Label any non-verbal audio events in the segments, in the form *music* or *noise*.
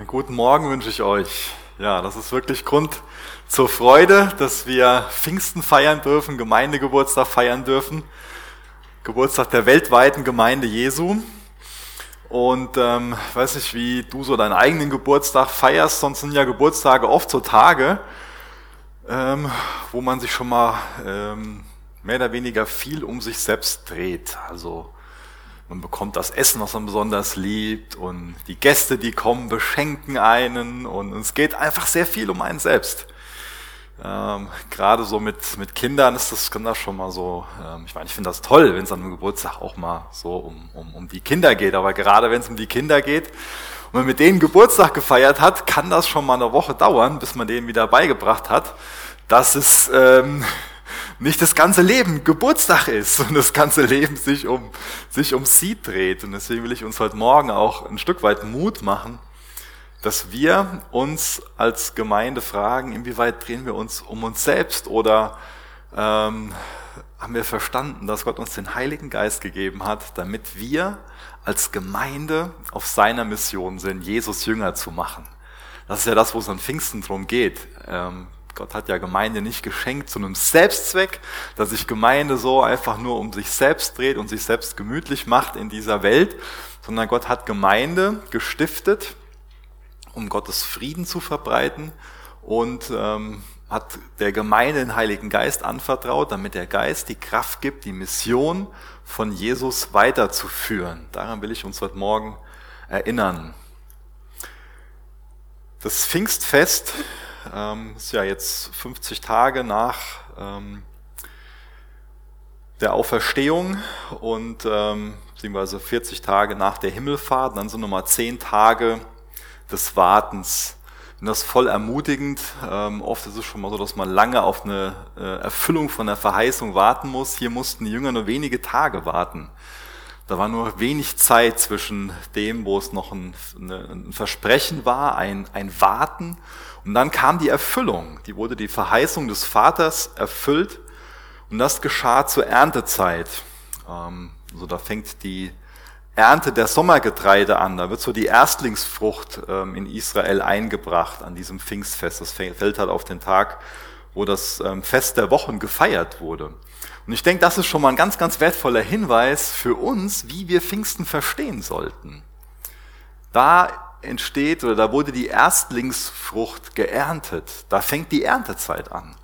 Einen guten Morgen wünsche ich euch. Ja, das ist wirklich Grund zur Freude, dass wir Pfingsten feiern dürfen, Gemeindegeburtstag feiern dürfen. Geburtstag der weltweiten Gemeinde Jesu. Und ähm, weiß nicht, wie du so deinen eigenen Geburtstag feierst, sonst sind ja Geburtstage oft so Tage, ähm, wo man sich schon mal ähm, mehr oder weniger viel um sich selbst dreht. Also man bekommt das Essen, was man besonders liebt und die Gäste, die kommen, beschenken einen und es geht einfach sehr viel um einen selbst. Ähm, gerade so mit, mit Kindern ist das, kann das schon mal so, ähm, ich meine, ich finde das toll, wenn es an einem Geburtstag auch mal so um, um, um die Kinder geht, aber gerade wenn es um die Kinder geht und man mit denen Geburtstag gefeiert hat, kann das schon mal eine Woche dauern, bis man denen wieder beigebracht hat, dass es ähm, nicht das ganze Leben Geburtstag ist und das ganze Leben sich um, sich um sie dreht. Und deswegen will ich uns heute Morgen auch ein Stück weit Mut machen, dass wir uns als Gemeinde fragen, inwieweit drehen wir uns um uns selbst oder ähm, haben wir verstanden, dass Gott uns den Heiligen Geist gegeben hat, damit wir als Gemeinde auf seiner Mission sind, Jesus Jünger zu machen. Das ist ja das, wo es an Pfingsten drum geht. Ähm, Gott hat ja Gemeinde nicht geschenkt zu einem Selbstzweck, dass sich Gemeinde so einfach nur um sich selbst dreht und sich selbst gemütlich macht in dieser Welt, sondern Gott hat Gemeinde gestiftet, um Gottes Frieden zu verbreiten und ähm, hat der Gemeinde den Heiligen Geist anvertraut, damit der Geist die Kraft gibt, die Mission von Jesus weiterzuführen. Daran will ich uns heute Morgen erinnern. Das Pfingstfest ähm, ist ja jetzt 50 Tage nach ähm, der Auferstehung und ähm, beziehungsweise 40 Tage nach der Himmelfahrt. Dann sind nochmal 10 Tage des Wartens. Und das ist voll ermutigend. Ähm, oft ist es schon mal so, dass man lange auf eine äh, Erfüllung von der Verheißung warten muss. Hier mussten die Jünger nur wenige Tage warten. Da war nur wenig Zeit zwischen dem, wo es noch ein, ein Versprechen war, ein, ein Warten und dann kam die Erfüllung, die wurde die Verheißung des Vaters erfüllt und das geschah zur Erntezeit. Ähm, also da fängt die Ernte der Sommergetreide an, da wird so die Erstlingsfrucht ähm, in Israel eingebracht an diesem Pfingstfest. Das fällt halt auf den Tag, wo das ähm, Fest der Wochen gefeiert wurde. Und ich denke, das ist schon mal ein ganz, ganz wertvoller Hinweis für uns, wie wir Pfingsten verstehen sollten. Da entsteht oder da wurde die Erstlingsfrucht geerntet. Da fängt die Erntezeit an.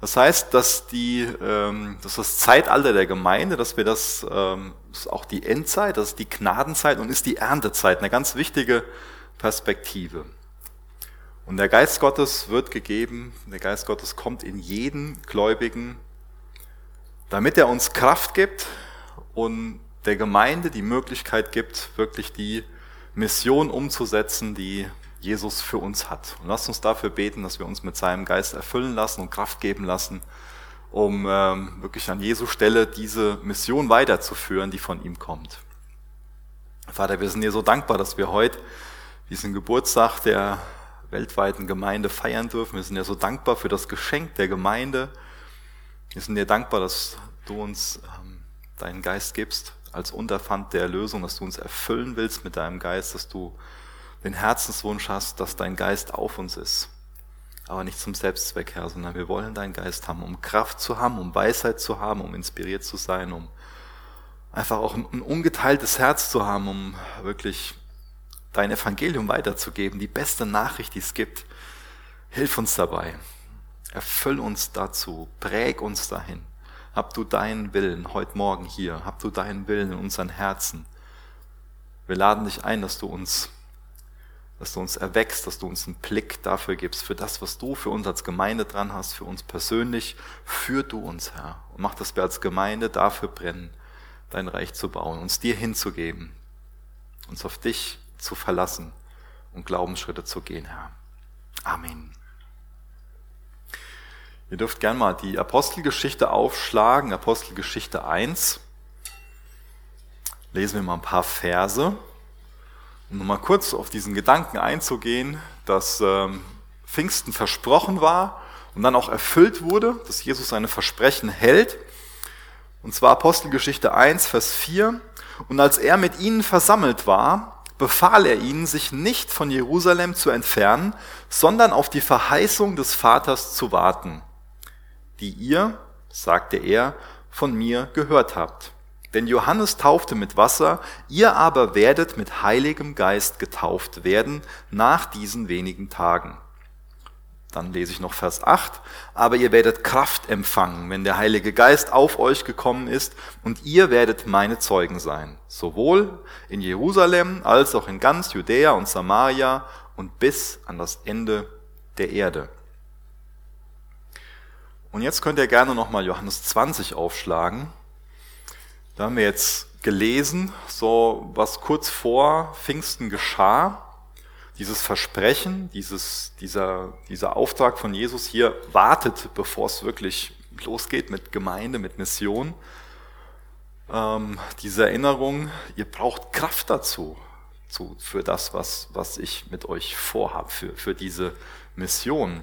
Das heißt, dass, die, ähm, dass das Zeitalter der Gemeinde, dass wir das, ähm, das ist auch die Endzeit, das ist die Gnadenzeit und ist die Erntezeit, eine ganz wichtige Perspektive. Und der Geist Gottes wird gegeben, der Geist Gottes kommt in jeden Gläubigen, damit er uns Kraft gibt und der Gemeinde die Möglichkeit gibt, wirklich die Mission umzusetzen, die Jesus für uns hat. Und lasst uns dafür beten, dass wir uns mit seinem Geist erfüllen lassen und Kraft geben lassen, um ähm, wirklich an Jesu Stelle diese Mission weiterzuführen, die von ihm kommt. Vater, wir sind dir so dankbar, dass wir heute diesen Geburtstag der weltweiten Gemeinde feiern dürfen. Wir sind dir so dankbar für das Geschenk der Gemeinde. Wir sind dir dankbar, dass du uns ähm, deinen Geist gibst als Unterpfand der Erlösung, dass du uns erfüllen willst mit deinem Geist, dass du den Herzenswunsch hast, dass dein Geist auf uns ist. Aber nicht zum Selbstzweck, Herr, sondern wir wollen deinen Geist haben, um Kraft zu haben, um Weisheit zu haben, um inspiriert zu sein, um einfach auch ein, ein ungeteiltes Herz zu haben, um wirklich dein Evangelium weiterzugeben, die beste Nachricht, die es gibt. Hilf uns dabei. Erfüll uns dazu. Präg uns dahin. Hab du deinen Willen heute Morgen hier. Hab du deinen Willen in unseren Herzen. Wir laden dich ein, dass du uns, dass du uns erwächst, dass du uns einen Blick dafür gibst, für das, was du für uns als Gemeinde dran hast, für uns persönlich. Führ du uns, Herr. Und mach, dass wir als Gemeinde dafür brennen, dein Reich zu bauen, uns dir hinzugeben, uns auf dich zu verlassen und Glaubensschritte zu gehen, Herr. Amen. Ihr dürft gern mal die Apostelgeschichte aufschlagen, Apostelgeschichte 1. Lesen wir mal ein paar Verse. Um nochmal kurz auf diesen Gedanken einzugehen, dass ähm, Pfingsten versprochen war und dann auch erfüllt wurde, dass Jesus seine Versprechen hält. Und zwar Apostelgeschichte 1, Vers 4. Und als er mit ihnen versammelt war, befahl er ihnen, sich nicht von Jerusalem zu entfernen, sondern auf die Verheißung des Vaters zu warten, die ihr, sagte er, von mir gehört habt. Denn Johannes taufte mit Wasser, ihr aber werdet mit heiligem Geist getauft werden nach diesen wenigen Tagen. Dann lese ich noch Vers 8. Aber ihr werdet Kraft empfangen, wenn der Heilige Geist auf euch gekommen ist, und ihr werdet meine Zeugen sein, sowohl in Jerusalem als auch in ganz Judäa und Samaria und bis an das Ende der Erde. Und jetzt könnt ihr gerne nochmal Johannes 20 aufschlagen. Da haben wir jetzt gelesen, so was kurz vor Pfingsten geschah dieses Versprechen, dieses, dieser, dieser Auftrag von Jesus hier wartet, bevor es wirklich losgeht mit Gemeinde, mit Mission. Ähm, diese Erinnerung, ihr braucht Kraft dazu, zu, für das, was, was ich mit euch vorhabe, für, für diese Mission.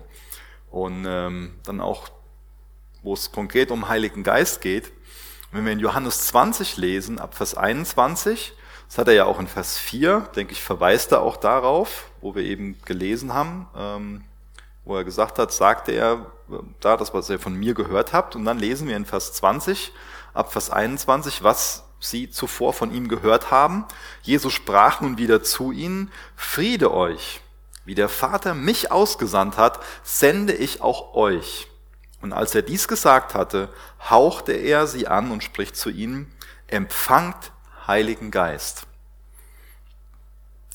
Und ähm, dann auch, wo es konkret um Heiligen Geist geht, wenn wir in Johannes 20 lesen, ab Vers 21, das hat er ja auch in Vers 4, denke ich, verweist er auch darauf, wo wir eben gelesen haben, ähm, wo er gesagt hat, sagte er da, das, was ihr von mir gehört habt. Und dann lesen wir in Vers 20, ab Vers 21, was sie zuvor von ihm gehört haben. Jesus sprach nun wieder zu ihnen, Friede euch. Wie der Vater mich ausgesandt hat, sende ich auch euch. Und als er dies gesagt hatte, hauchte er sie an und spricht zu ihnen, empfangt Heiligen Geist.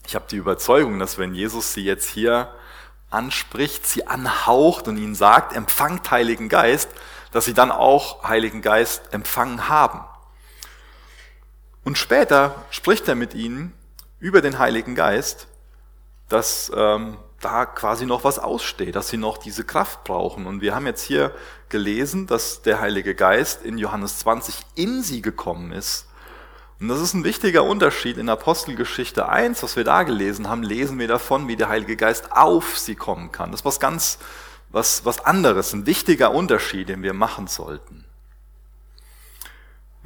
Ich habe die Überzeugung, dass wenn Jesus sie jetzt hier anspricht, sie anhaucht und ihnen sagt, empfangt Heiligen Geist, dass sie dann auch Heiligen Geist empfangen haben. Und später spricht er mit ihnen über den Heiligen Geist, dass ähm, da quasi noch was aussteht, dass sie noch diese Kraft brauchen. Und wir haben jetzt hier gelesen, dass der Heilige Geist in Johannes 20 in sie gekommen ist und das ist ein wichtiger Unterschied. In Apostelgeschichte 1, was wir da gelesen haben, lesen wir davon, wie der Heilige Geist auf sie kommen kann. Das ist was ganz, was, was anderes, ein wichtiger Unterschied, den wir machen sollten.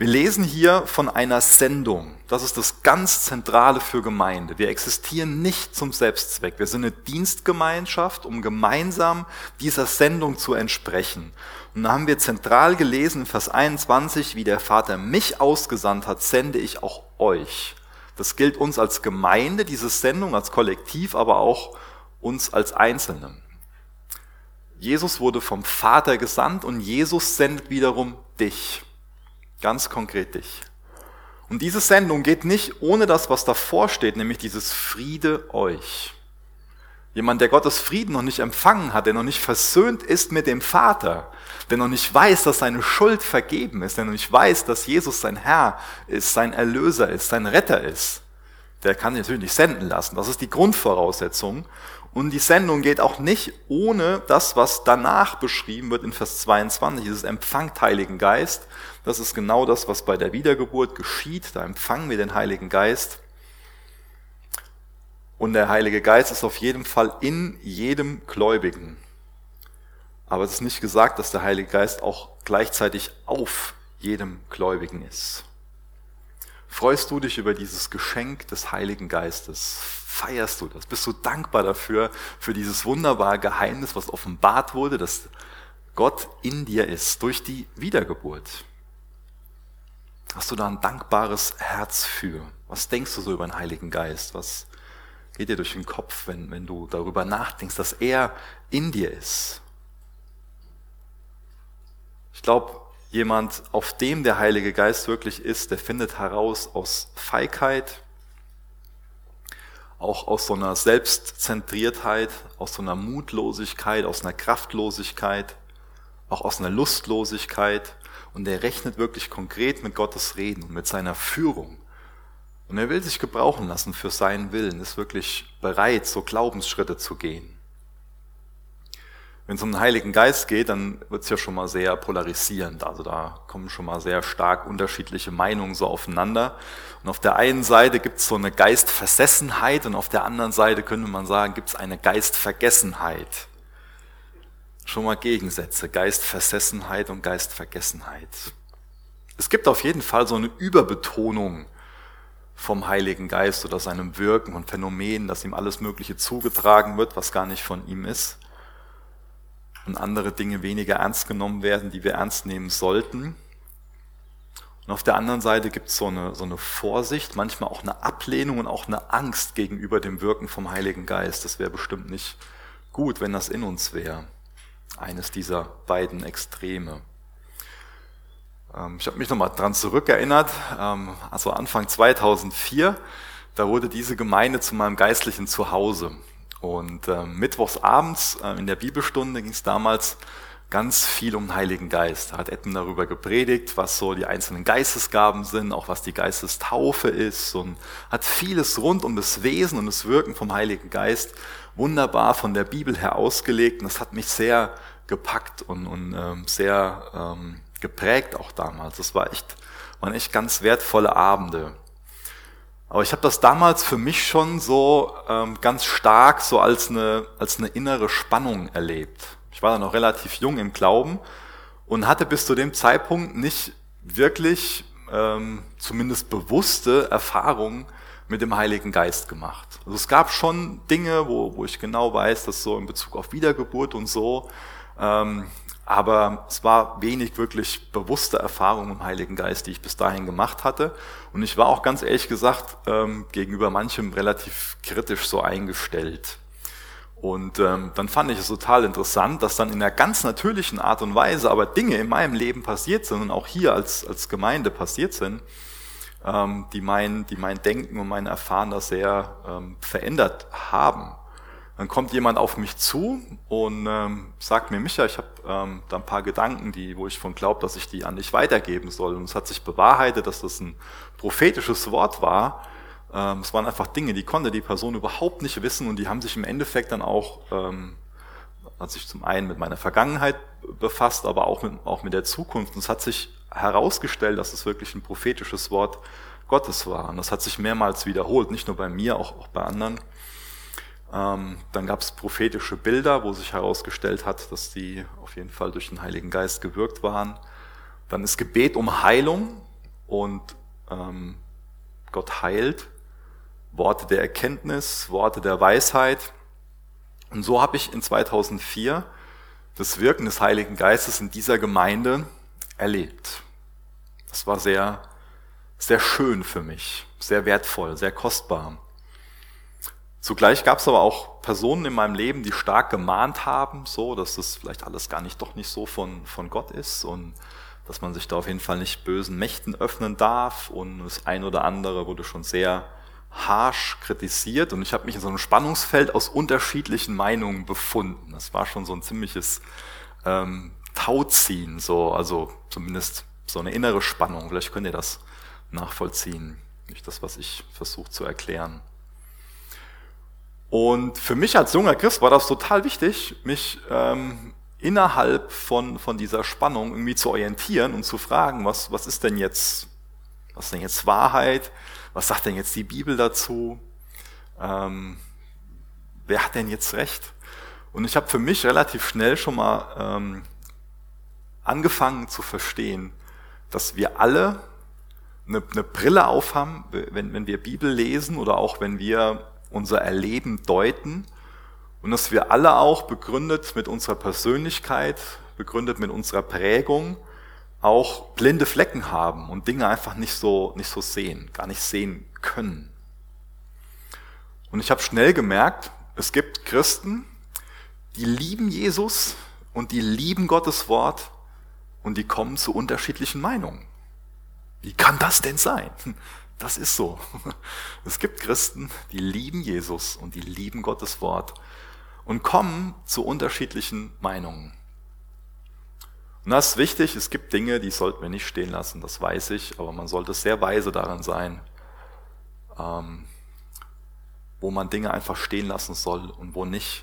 Wir lesen hier von einer Sendung. Das ist das ganz Zentrale für Gemeinde. Wir existieren nicht zum Selbstzweck. Wir sind eine Dienstgemeinschaft, um gemeinsam dieser Sendung zu entsprechen. Und da haben wir zentral gelesen in Vers 21, wie der Vater mich ausgesandt hat, sende ich auch euch. Das gilt uns als Gemeinde, diese Sendung, als Kollektiv, aber auch uns als Einzelne. Jesus wurde vom Vater gesandt und Jesus sendet wiederum dich. Ganz konkret dich. Und diese Sendung geht nicht ohne das, was davor steht, nämlich dieses Friede euch. Jemand, der Gottes Frieden noch nicht empfangen hat, der noch nicht versöhnt ist mit dem Vater, der noch nicht weiß, dass seine Schuld vergeben ist, der noch nicht weiß, dass Jesus sein Herr ist, sein Erlöser ist, sein Retter ist, der kann natürlich nicht senden lassen. Das ist die Grundvoraussetzung. Und die Sendung geht auch nicht ohne das, was danach beschrieben wird in Vers 22, dieses empfangt Heiligen Geist. Das ist genau das, was bei der Wiedergeburt geschieht. Da empfangen wir den Heiligen Geist. Und der Heilige Geist ist auf jeden Fall in jedem Gläubigen. Aber es ist nicht gesagt, dass der Heilige Geist auch gleichzeitig auf jedem Gläubigen ist. Freust du dich über dieses Geschenk des Heiligen Geistes? Feierst du das? Bist du dankbar dafür, für dieses wunderbare Geheimnis, was offenbart wurde, dass Gott in dir ist durch die Wiedergeburt? Hast du da ein dankbares Herz für? Was denkst du so über den Heiligen Geist? Was geht dir durch den Kopf, wenn, wenn du darüber nachdenkst, dass er in dir ist. Ich glaube, jemand, auf dem der Heilige Geist wirklich ist, der findet heraus aus Feigheit, auch aus so einer Selbstzentriertheit, aus so einer Mutlosigkeit, aus einer Kraftlosigkeit, auch aus einer Lustlosigkeit. Und er rechnet wirklich konkret mit Gottes Reden und mit seiner Führung. Und er will sich gebrauchen lassen für seinen Willen, ist wirklich bereit, so Glaubensschritte zu gehen. Wenn es um den Heiligen Geist geht, dann wird es ja schon mal sehr polarisierend. Also da kommen schon mal sehr stark unterschiedliche Meinungen so aufeinander. Und auf der einen Seite gibt es so eine Geistversessenheit und auf der anderen Seite könnte man sagen, gibt es eine Geistvergessenheit. Schon mal Gegensätze, Geistversessenheit und Geistvergessenheit. Es gibt auf jeden Fall so eine Überbetonung vom Heiligen Geist oder seinem Wirken und Phänomenen, dass ihm alles Mögliche zugetragen wird, was gar nicht von ihm ist. Und andere Dinge weniger ernst genommen werden, die wir ernst nehmen sollten. Und auf der anderen Seite gibt es so eine, so eine Vorsicht, manchmal auch eine Ablehnung und auch eine Angst gegenüber dem Wirken vom Heiligen Geist. Das wäre bestimmt nicht gut, wenn das in uns wäre. Eines dieser beiden Extreme. Ähm, ich habe mich nochmal dran zurückerinnert, ähm, also Anfang 2004, da wurde diese Gemeinde zu meinem geistlichen Zuhause. Und ähm, mittwochs abends äh, in der Bibelstunde ging es damals ganz viel um den Heiligen Geist. Da hat Edmund darüber gepredigt, was so die einzelnen Geistesgaben sind, auch was die Geistestaufe ist und hat vieles rund um das Wesen und das Wirken vom Heiligen Geist wunderbar von der Bibel her ausgelegt. Und das hat mich sehr gepackt und, und ähm, sehr ähm, geprägt auch damals. Das war echt, waren echt ganz wertvolle Abende. Aber ich habe das damals für mich schon so ähm, ganz stark so als eine, als eine innere Spannung erlebt. Ich war da noch relativ jung im Glauben und hatte bis zu dem Zeitpunkt nicht wirklich ähm, zumindest bewusste Erfahrungen mit dem Heiligen Geist gemacht. Also es gab schon Dinge, wo, wo ich genau weiß, dass so in Bezug auf Wiedergeburt und so ähm, aber es war wenig wirklich bewusste Erfahrung im Heiligen Geist, die ich bis dahin gemacht hatte. Und ich war auch ganz ehrlich gesagt ähm, gegenüber manchem relativ kritisch so eingestellt. Und ähm, dann fand ich es total interessant, dass dann in einer ganz natürlichen Art und Weise aber Dinge in meinem Leben passiert sind und auch hier als, als Gemeinde passiert sind, ähm, die, mein, die mein Denken und mein Erfahren da sehr ähm, verändert haben. Dann kommt jemand auf mich zu und ähm, sagt mir, Micha, ich habe ähm, da ein paar Gedanken, die, wo ich von glaube, dass ich die an dich weitergeben soll. Und es hat sich bewahrheitet, dass das ein prophetisches Wort war. Ähm, es waren einfach Dinge, die konnte die Person überhaupt nicht wissen und die haben sich im Endeffekt dann auch, ähm, hat sich zum einen mit meiner Vergangenheit befasst, aber auch mit, auch mit der Zukunft. Und es hat sich herausgestellt, dass es wirklich ein prophetisches Wort Gottes war. Und das hat sich mehrmals wiederholt, nicht nur bei mir, auch, auch bei anderen. Ähm, dann gab es prophetische Bilder, wo sich herausgestellt hat, dass die auf jeden Fall durch den Heiligen Geist gewirkt waren. Dann ist Gebet um Heilung und ähm, Gott heilt. Worte der Erkenntnis, Worte der Weisheit. Und so habe ich in 2004 das Wirken des Heiligen Geistes in dieser Gemeinde erlebt. Das war sehr, sehr schön für mich, sehr wertvoll, sehr kostbar. Zugleich gab es aber auch Personen in meinem Leben, die stark gemahnt haben, so, dass das vielleicht alles gar nicht doch nicht so von, von Gott ist und dass man sich da auf jeden Fall nicht bösen Mächten öffnen darf. Und das ein oder andere wurde schon sehr harsh kritisiert und ich habe mich in so einem Spannungsfeld aus unterschiedlichen Meinungen befunden. Das war schon so ein ziemliches ähm, Tauziehen, so, also zumindest so eine innere Spannung. Vielleicht könnt ihr das nachvollziehen, nicht das, was ich versuche zu erklären. Und für mich als junger Christ war das total wichtig, mich ähm, innerhalb von, von dieser Spannung irgendwie zu orientieren und zu fragen, was, was ist denn jetzt, was ist denn jetzt Wahrheit? Was sagt denn jetzt die Bibel dazu? Ähm, wer hat denn jetzt recht? Und ich habe für mich relativ schnell schon mal ähm, angefangen zu verstehen, dass wir alle eine, eine Brille aufhaben, wenn, wenn wir Bibel lesen oder auch wenn wir unser Erleben deuten und dass wir alle auch begründet mit unserer Persönlichkeit, begründet mit unserer Prägung, auch blinde Flecken haben und Dinge einfach nicht so, nicht so sehen, gar nicht sehen können. Und ich habe schnell gemerkt, es gibt Christen, die lieben Jesus und die lieben Gottes Wort und die kommen zu unterschiedlichen Meinungen. Wie kann das denn sein? Das ist so. *laughs* Es gibt Christen, die lieben Jesus und die lieben Gottes Wort und kommen zu unterschiedlichen Meinungen. Und das ist wichtig, es gibt Dinge, die sollten wir nicht stehen lassen, das weiß ich, aber man sollte sehr weise daran sein, ähm, wo man Dinge einfach stehen lassen soll und wo nicht.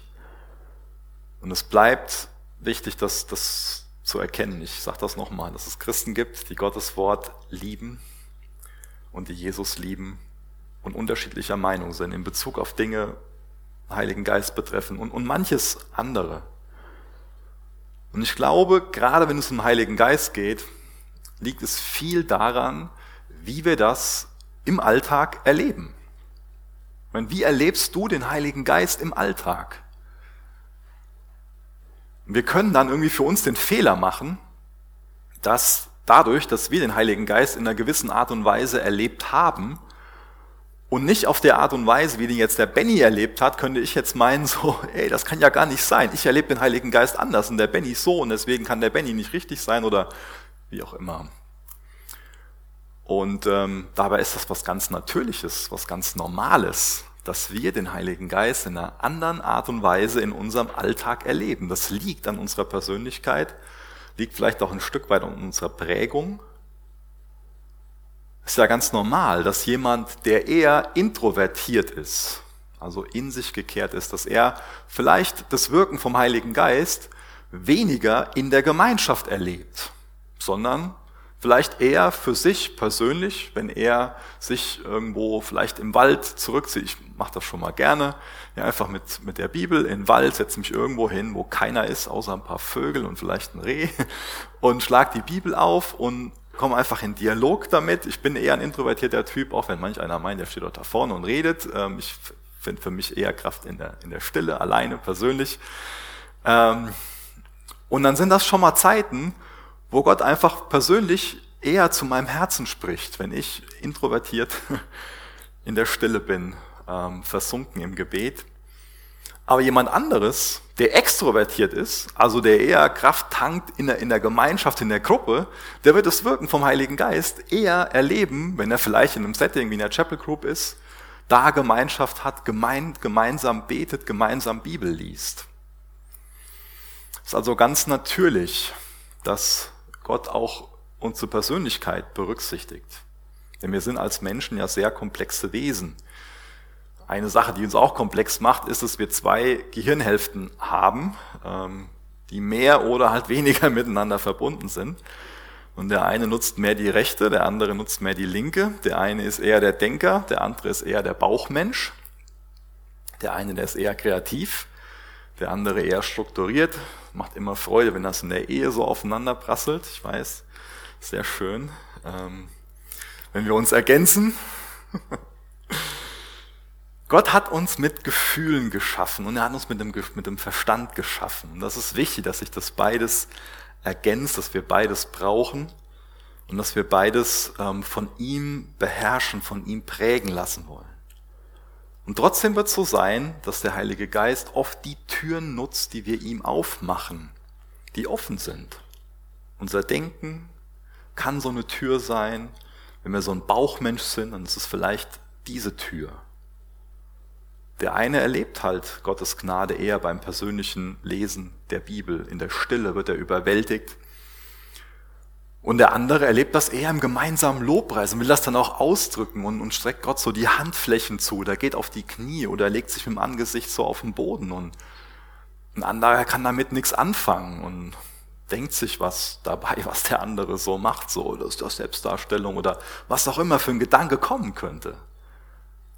Und es bleibt wichtig, das, das zu erkennen. Ich sage das nochmal, dass es Christen gibt, die Gottes Wort lieben und die Jesus lieben und unterschiedlicher Meinung sind in Bezug auf Dinge, Heiligen Geist betreffen und, und manches andere. Und ich glaube, gerade wenn es um Heiligen Geist geht, liegt es viel daran, wie wir das im Alltag erleben. Wie erlebst du den Heiligen Geist im Alltag? Wir können dann irgendwie für uns den Fehler machen, dass dadurch, dass wir den Heiligen Geist in einer gewissen Art und Weise erlebt haben und nicht auf der Art und Weise, wie den jetzt der Benny erlebt hat, könnte ich jetzt meinen, so, ey, das kann ja gar nicht sein. Ich erlebe den Heiligen Geist anders und der Benny so und deswegen kann der Benny nicht richtig sein oder wie auch immer. Und ähm, dabei ist das was ganz Natürliches, was ganz Normales dass wir den Heiligen Geist in einer anderen Art und Weise in unserem Alltag erleben. Das liegt an unserer Persönlichkeit, liegt vielleicht auch ein Stück weit an unserer Prägung. Es ist ja ganz normal, dass jemand, der eher introvertiert ist, also in sich gekehrt ist, dass er vielleicht das Wirken vom Heiligen Geist weniger in der Gemeinschaft erlebt, sondern Vielleicht eher für sich persönlich, wenn er sich irgendwo vielleicht im Wald zurückzieht. Ich mache das schon mal gerne. Ja, einfach mit, mit der Bibel in den Wald, setze mich irgendwo hin, wo keiner ist, außer ein paar Vögel und vielleicht ein Reh *laughs* und schlag die Bibel auf und komme einfach in Dialog damit. Ich bin eher ein introvertierter Typ, auch wenn manch einer meint, der steht dort da vorne und redet. Ähm, ich finde für mich eher Kraft in der, in der Stille, alleine, persönlich. Ähm, und dann sind das schon mal Zeiten, wo Gott einfach persönlich eher zu meinem Herzen spricht, wenn ich introvertiert *laughs* in der Stille bin, ähm, versunken im Gebet. Aber jemand anderes, der extrovertiert ist, also der eher Kraft tankt in der, in der Gemeinschaft, in der Gruppe, der wird das Wirken vom Heiligen Geist eher erleben, wenn er vielleicht in einem Setting wie in der Chapel Group ist, da Gemeinschaft hat, gemein, gemeinsam betet, gemeinsam Bibel liest. Es ist also ganz natürlich, dass Gott auch unsere Persönlichkeit berücksichtigt. Denn wir sind als Menschen ja sehr komplexe Wesen. Eine Sache, die uns auch komplex macht, ist, dass wir zwei Gehirnhälften haben, ähm, die mehr oder halt weniger *laughs* miteinander verbunden sind. Und der eine nutzt mehr die rechte, der andere nutzt mehr die linke. Der eine ist eher der Denker, der andere ist eher der Bauchmensch. Der eine, der ist eher kreativ, der andere eher strukturiert. Macht immer Freude, wenn das in der Ehe so aufeinander prasselt. Ich weiß, sehr schön. Ähm, wenn wir uns ergänzen. *laughs* Gott hat uns mit Gefühlen geschaffen und er hat uns mit dem, mit dem Verstand geschaffen. Und das ist wichtig, dass sich das beides ergänzt, dass wir beides brauchen und dass wir beides ähm, von ihm beherrschen, von ihm prägen lassen wollen. Und trotzdem wird es so sein, dass der Heilige Geist oft die Türen nutzt, die wir ihm aufmachen, die offen sind. Unser Denken kann so eine Tür sein. Wenn wir so ein Bauchmensch sind, dann ist es vielleicht diese Tür. Der eine erlebt halt Gottes Gnade eher beim persönlichen Lesen der Bibel. In der Stille wird er überwältigt. Und der andere erlebt das eher im gemeinsamen Lobpreis und will das dann auch ausdrücken und, und streckt Gott so die Handflächen zu. Der geht auf die Knie oder legt sich mit dem Angesicht so auf den Boden und ein anderer kann damit nichts anfangen und denkt sich was dabei, *laughs* was der andere so macht, so, das ist das Selbstdarstellung oder was auch immer für ein Gedanke kommen könnte.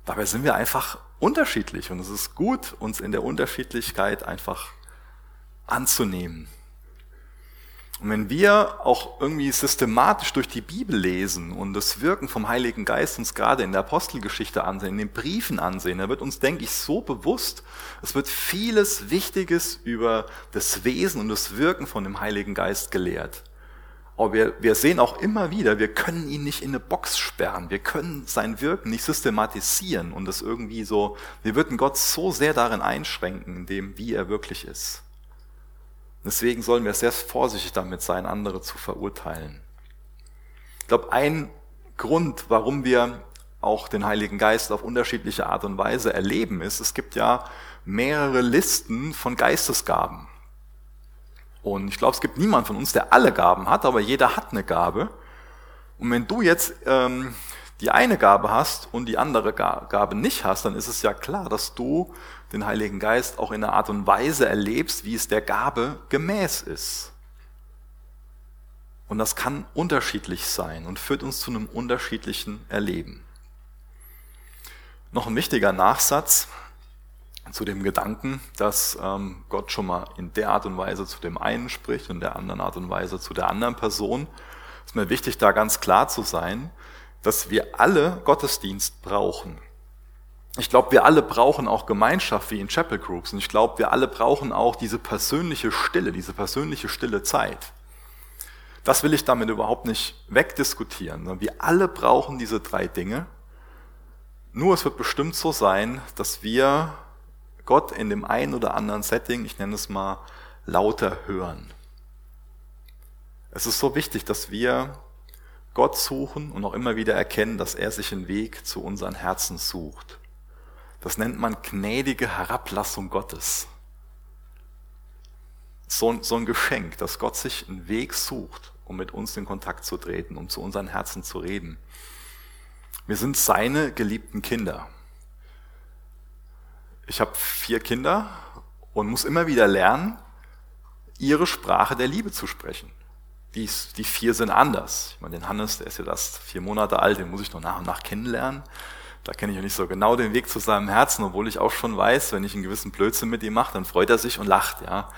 Dabei sind wir einfach unterschiedlich und es ist gut, uns in der Unterschiedlichkeit einfach anzunehmen. Und wenn wir auch irgendwie systematisch durch die Bibel lesen und das Wirken vom Heiligen Geist uns gerade in der Apostelgeschichte ansehen, in den Briefen ansehen, dann wird uns, denke ich, so bewusst, es wird vieles Wichtiges über das Wesen und das Wirken von dem Heiligen Geist gelehrt. Aber wir, wir sehen auch immer wieder, wir können ihn nicht in eine Box sperren, wir können sein Wirken nicht systematisieren und das irgendwie so, wir würden Gott so sehr darin einschränken, in dem, wie er wirklich ist. Deswegen sollen wir sehr vorsichtig damit sein, andere zu verurteilen. Ich glaube, ein Grund, warum wir auch den Heiligen Geist auf unterschiedliche Art und Weise erleben, ist, es gibt ja mehrere Listen von Geistesgaben. Und ich glaube, es gibt niemand von uns, der alle Gaben hat, aber jeder hat eine Gabe. Und wenn du jetzt ähm, die eine Gabe hast und die andere Gabe nicht hast, dann ist es ja klar, dass du den Heiligen Geist auch in einer Art und Weise erlebst, wie es der Gabe gemäß ist. Und das kann unterschiedlich sein und führt uns zu einem unterschiedlichen Erleben. Noch ein wichtiger Nachsatz zu dem Gedanken, dass ähm, Gott schon mal in der Art und Weise zu dem einen spricht und in der anderen Art und Weise zu der anderen Person. Es ist mir wichtig, da ganz klar zu sein. dass wir alle Gottesdienst brauchen. Ich glaube, wir alle brauchen auch Gemeinschaft wie in Chapel Groups. Und ich glaube, wir alle brauchen auch diese persönliche Stille, diese persönliche stille Zeit. Das will ich damit überhaupt nicht wegdiskutieren. Wir alle brauchen diese drei Dinge. Nur es wird bestimmt so sein, dass wir Gott in dem einen oder anderen Setting, ich nenne es mal, lauter hören. Es ist so wichtig, dass wir Gott suchen und auch immer wieder erkennen, dass er sich einen Weg zu unseren Herzen sucht. Das nennt man gnädige Herablassung Gottes. So, so ein Geschenk, dass Gott sich einen Weg sucht, um mit uns in Kontakt zu treten, um zu unseren Herzen zu reden. Wir sind seine geliebten Kinder. Ich habe vier Kinder und muss immer wieder lernen, ihre Sprache der Liebe zu sprechen. Die, die vier sind anders. Ich meine, den Hannes, der ist ja das vier Monate alt, den muss ich noch nach und nach kennenlernen. Da kenne ich ja nicht so genau den Weg zu seinem Herzen, obwohl ich auch schon weiß, wenn ich einen gewissen Blödsinn mit ihm mache, dann freut er sich und lacht, ja.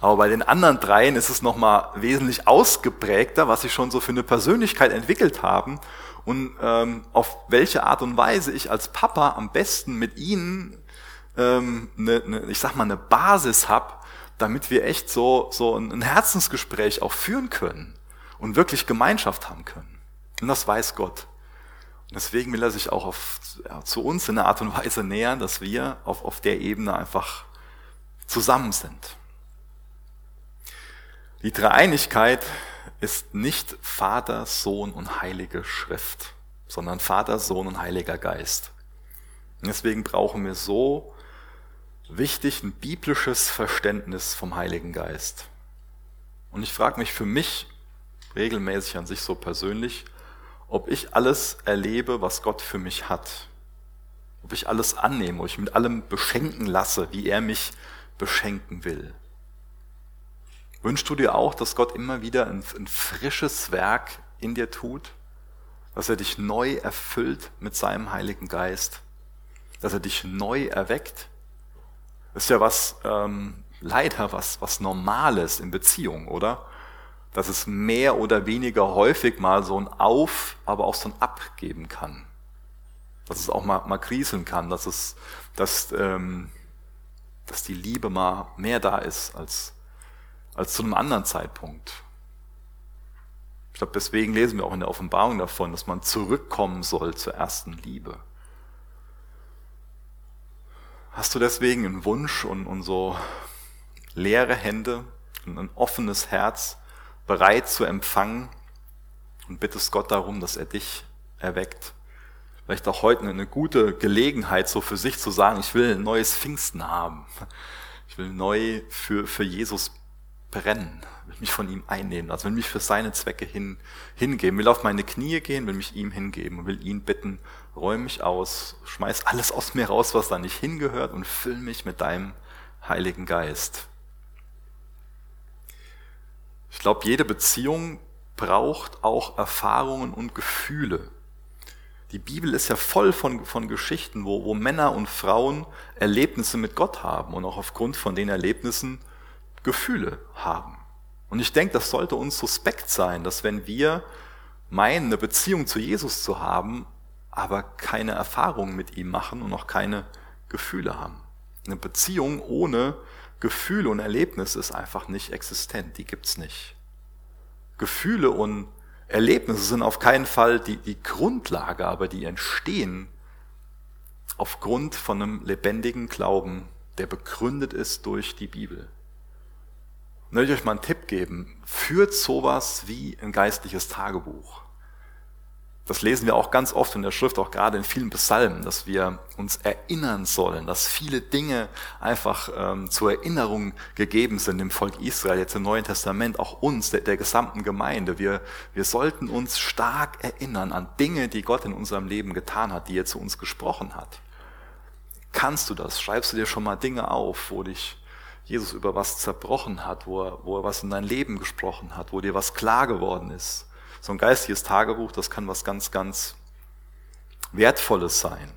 Aber bei den anderen dreien ist es nochmal wesentlich ausgeprägter, was sie schon so für eine Persönlichkeit entwickelt haben und ähm, auf welche Art und Weise ich als Papa am besten mit ihnen ähm, eine, eine, ich sag mal, eine Basis habe, damit wir echt so, so ein Herzensgespräch auch führen können und wirklich Gemeinschaft haben können. Und das weiß Gott. Und deswegen will er sich auch auf, ja, zu uns in einer Art und Weise nähern, dass wir auf, auf der Ebene einfach zusammen sind. Die Dreieinigkeit ist nicht Vater, Sohn und Heilige Schrift, sondern Vater, Sohn und Heiliger Geist. Und deswegen brauchen wir so wichtig ein biblisches Verständnis vom Heiligen Geist. Und ich frage mich für mich regelmäßig an sich so persönlich, ob ich alles erlebe, was Gott für mich hat. Ob ich alles annehme, ob ich mit allem beschenken lasse, wie er mich beschenken will. Wünschst du dir auch, dass Gott immer wieder ein, ein frisches Werk in dir tut? Dass er dich neu erfüllt mit seinem Heiligen Geist? Dass er dich neu erweckt? Ist ja was, ähm, leider was, was Normales in Beziehung, oder? dass es mehr oder weniger häufig mal so ein Auf, aber auch so ein Ab geben kann. Dass es auch mal, mal kriseln kann, dass es, dass, ähm, dass die Liebe mal mehr da ist als, als zu einem anderen Zeitpunkt. Ich glaube, deswegen lesen wir auch in der Offenbarung davon, dass man zurückkommen soll zur ersten Liebe. Hast du deswegen einen Wunsch und, und so leere Hände und ein offenes Herz, bereit zu empfangen und bittest Gott darum, dass er dich erweckt. Vielleicht auch heute eine gute Gelegenheit, so für sich zu sagen, ich will ein neues Pfingsten haben. Ich will neu für, für Jesus brennen, will mich von ihm einnehmen, also will mich für seine Zwecke hin, hingeben, will auf meine Knie gehen, will mich ihm hingeben und will ihn bitten, räum mich aus, schmeiß alles aus mir raus, was da nicht hingehört und füll mich mit deinem Heiligen Geist. Ich glaube, jede Beziehung braucht auch Erfahrungen und Gefühle. Die Bibel ist ja voll von, von Geschichten, wo, wo Männer und Frauen Erlebnisse mit Gott haben und auch aufgrund von den Erlebnissen Gefühle haben. Und ich denke, das sollte uns suspekt sein, dass wenn wir meinen, eine Beziehung zu Jesus zu haben, aber keine Erfahrungen mit ihm machen und auch keine Gefühle haben. Eine Beziehung ohne Gefühle und Erlebnisse ist einfach nicht existent, die gibt's nicht. Gefühle und Erlebnisse sind auf keinen Fall die, die Grundlage, aber die entstehen aufgrund von einem lebendigen Glauben, der begründet ist durch die Bibel. Und ich euch mal einen Tipp geben. Führt sowas wie ein geistliches Tagebuch. Das lesen wir auch ganz oft in der Schrift, auch gerade in vielen Psalmen, dass wir uns erinnern sollen, dass viele Dinge einfach ähm, zur Erinnerung gegeben sind im Volk Israel, jetzt im Neuen Testament, auch uns, der, der gesamten Gemeinde. Wir, wir sollten uns stark erinnern an Dinge, die Gott in unserem Leben getan hat, die er zu uns gesprochen hat. Kannst du das? Schreibst du dir schon mal Dinge auf, wo dich Jesus über was zerbrochen hat, wo er, wo er was in dein Leben gesprochen hat, wo dir was klar geworden ist? so ein geistiges Tagebuch, das kann was ganz, ganz Wertvolles sein.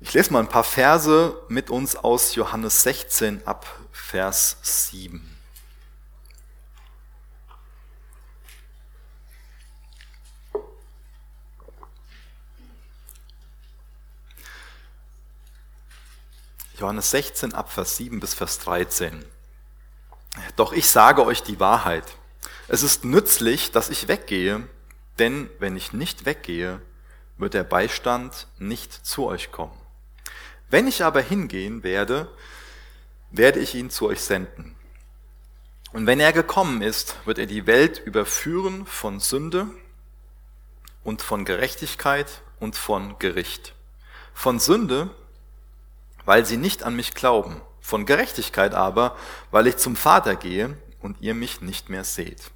Ich lese mal ein paar Verse mit uns aus Johannes 16 ab Vers 7. Johannes 16 ab Vers 7 bis Vers 13. Doch ich sage euch die Wahrheit. Es ist nützlich, dass ich weggehe, denn wenn ich nicht weggehe, wird der Beistand nicht zu euch kommen. Wenn ich aber hingehen werde, werde ich ihn zu euch senden. Und wenn er gekommen ist, wird er die Welt überführen von Sünde und von Gerechtigkeit und von Gericht. Von Sünde, weil sie nicht an mich glauben, von Gerechtigkeit aber, weil ich zum Vater gehe und ihr mich nicht mehr seht.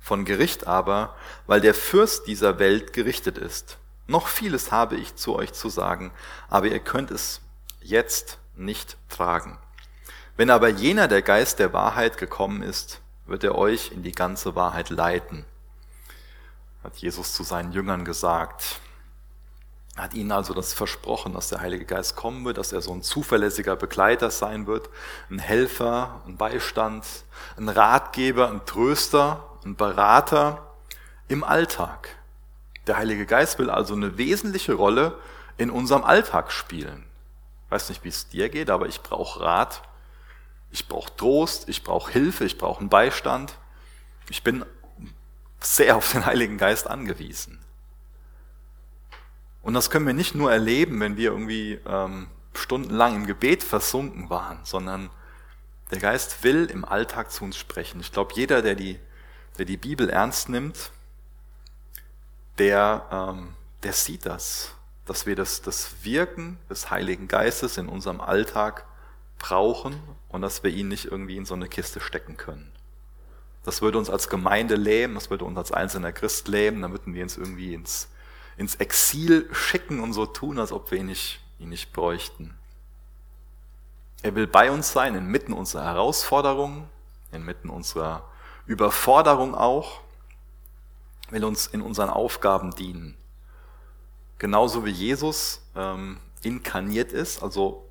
Von Gericht aber, weil der Fürst dieser Welt gerichtet ist. Noch vieles habe ich zu euch zu sagen, aber ihr könnt es jetzt nicht tragen. Wenn aber jener der Geist der Wahrheit gekommen ist, wird er euch in die ganze Wahrheit leiten, hat Jesus zu seinen Jüngern gesagt. Hat ihnen also das versprochen, dass der Heilige Geist kommen wird, dass er so ein zuverlässiger Begleiter sein wird, ein Helfer, ein Beistand, ein Ratgeber, ein Tröster, ein Berater im Alltag. Der Heilige Geist will also eine wesentliche Rolle in unserem Alltag spielen. Ich weiß nicht, wie es dir geht, aber ich brauche Rat, ich brauche Trost, ich brauche Hilfe, ich brauche einen Beistand. Ich bin sehr auf den Heiligen Geist angewiesen. Und das können wir nicht nur erleben, wenn wir irgendwie ähm, stundenlang im Gebet versunken waren, sondern der Geist will im Alltag zu uns sprechen. Ich glaube, jeder, der die, der die Bibel ernst nimmt, der, ähm, der sieht das, dass wir das, das Wirken des Heiligen Geistes in unserem Alltag brauchen und dass wir ihn nicht irgendwie in so eine Kiste stecken können. Das würde uns als Gemeinde lähmen, das würde uns als einzelner Christ lähmen, dann würden wir uns irgendwie ins, ins Exil schicken und so tun, als ob wir ihn nicht, ihn nicht bräuchten. Er will bei uns sein, inmitten unserer Herausforderungen, inmitten unserer Überforderung auch, will uns in unseren Aufgaben dienen. Genauso wie Jesus ähm, inkarniert ist, also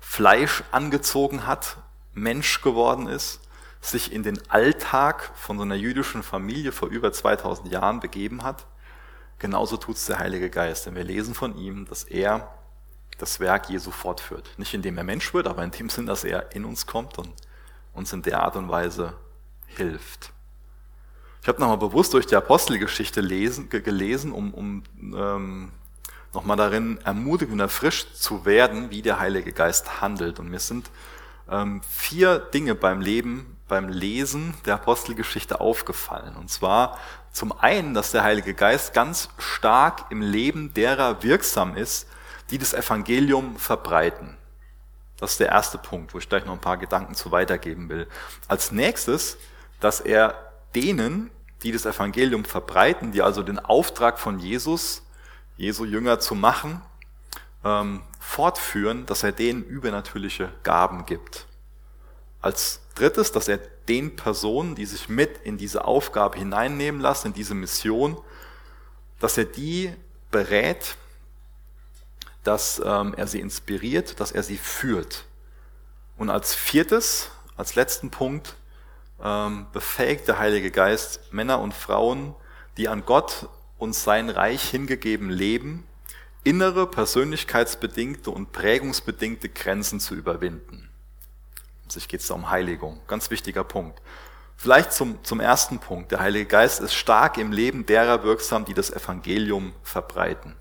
Fleisch angezogen hat, Mensch geworden ist, sich in den Alltag von so einer jüdischen Familie vor über 2000 Jahren begeben hat, genauso tut es der Heilige Geist. Denn wir lesen von ihm, dass er das Werk Jesu fortführt. Nicht indem er Mensch wird, aber in dem Sinn, dass er in uns kommt und uns in der Art und Weise hilft. Ich habe nochmal bewusst durch die Apostelgeschichte lesen, gelesen, um, um ähm, nochmal darin ermutigt und erfrischt zu werden, wie der Heilige Geist handelt. Und mir sind ähm, vier Dinge beim Leben, beim Lesen der Apostelgeschichte aufgefallen. Und zwar zum einen, dass der Heilige Geist ganz stark im Leben derer wirksam ist, die das Evangelium verbreiten. Das ist der erste Punkt, wo ich gleich noch ein paar Gedanken zu weitergeben will. Als nächstes, dass er denen, die das Evangelium verbreiten, die also den Auftrag von Jesus Jesu Jünger zu machen, ähm, fortführen, dass er denen übernatürliche Gaben gibt. Als drittes, dass er den Personen, die sich mit in diese Aufgabe hineinnehmen lassen, in diese Mission, dass er die berät, dass ähm, er sie inspiriert, dass er sie führt. Und als viertes, als letzten Punkt, ähm, befähigt der Heilige Geist Männer und Frauen, die an Gott uns sein Reich hingegeben leben, innere, persönlichkeitsbedingte und prägungsbedingte Grenzen zu überwinden. Sich geht es um Heiligung. Ganz wichtiger Punkt. Vielleicht zum, zum ersten Punkt. Der Heilige Geist ist stark im Leben derer wirksam, die das Evangelium verbreiten.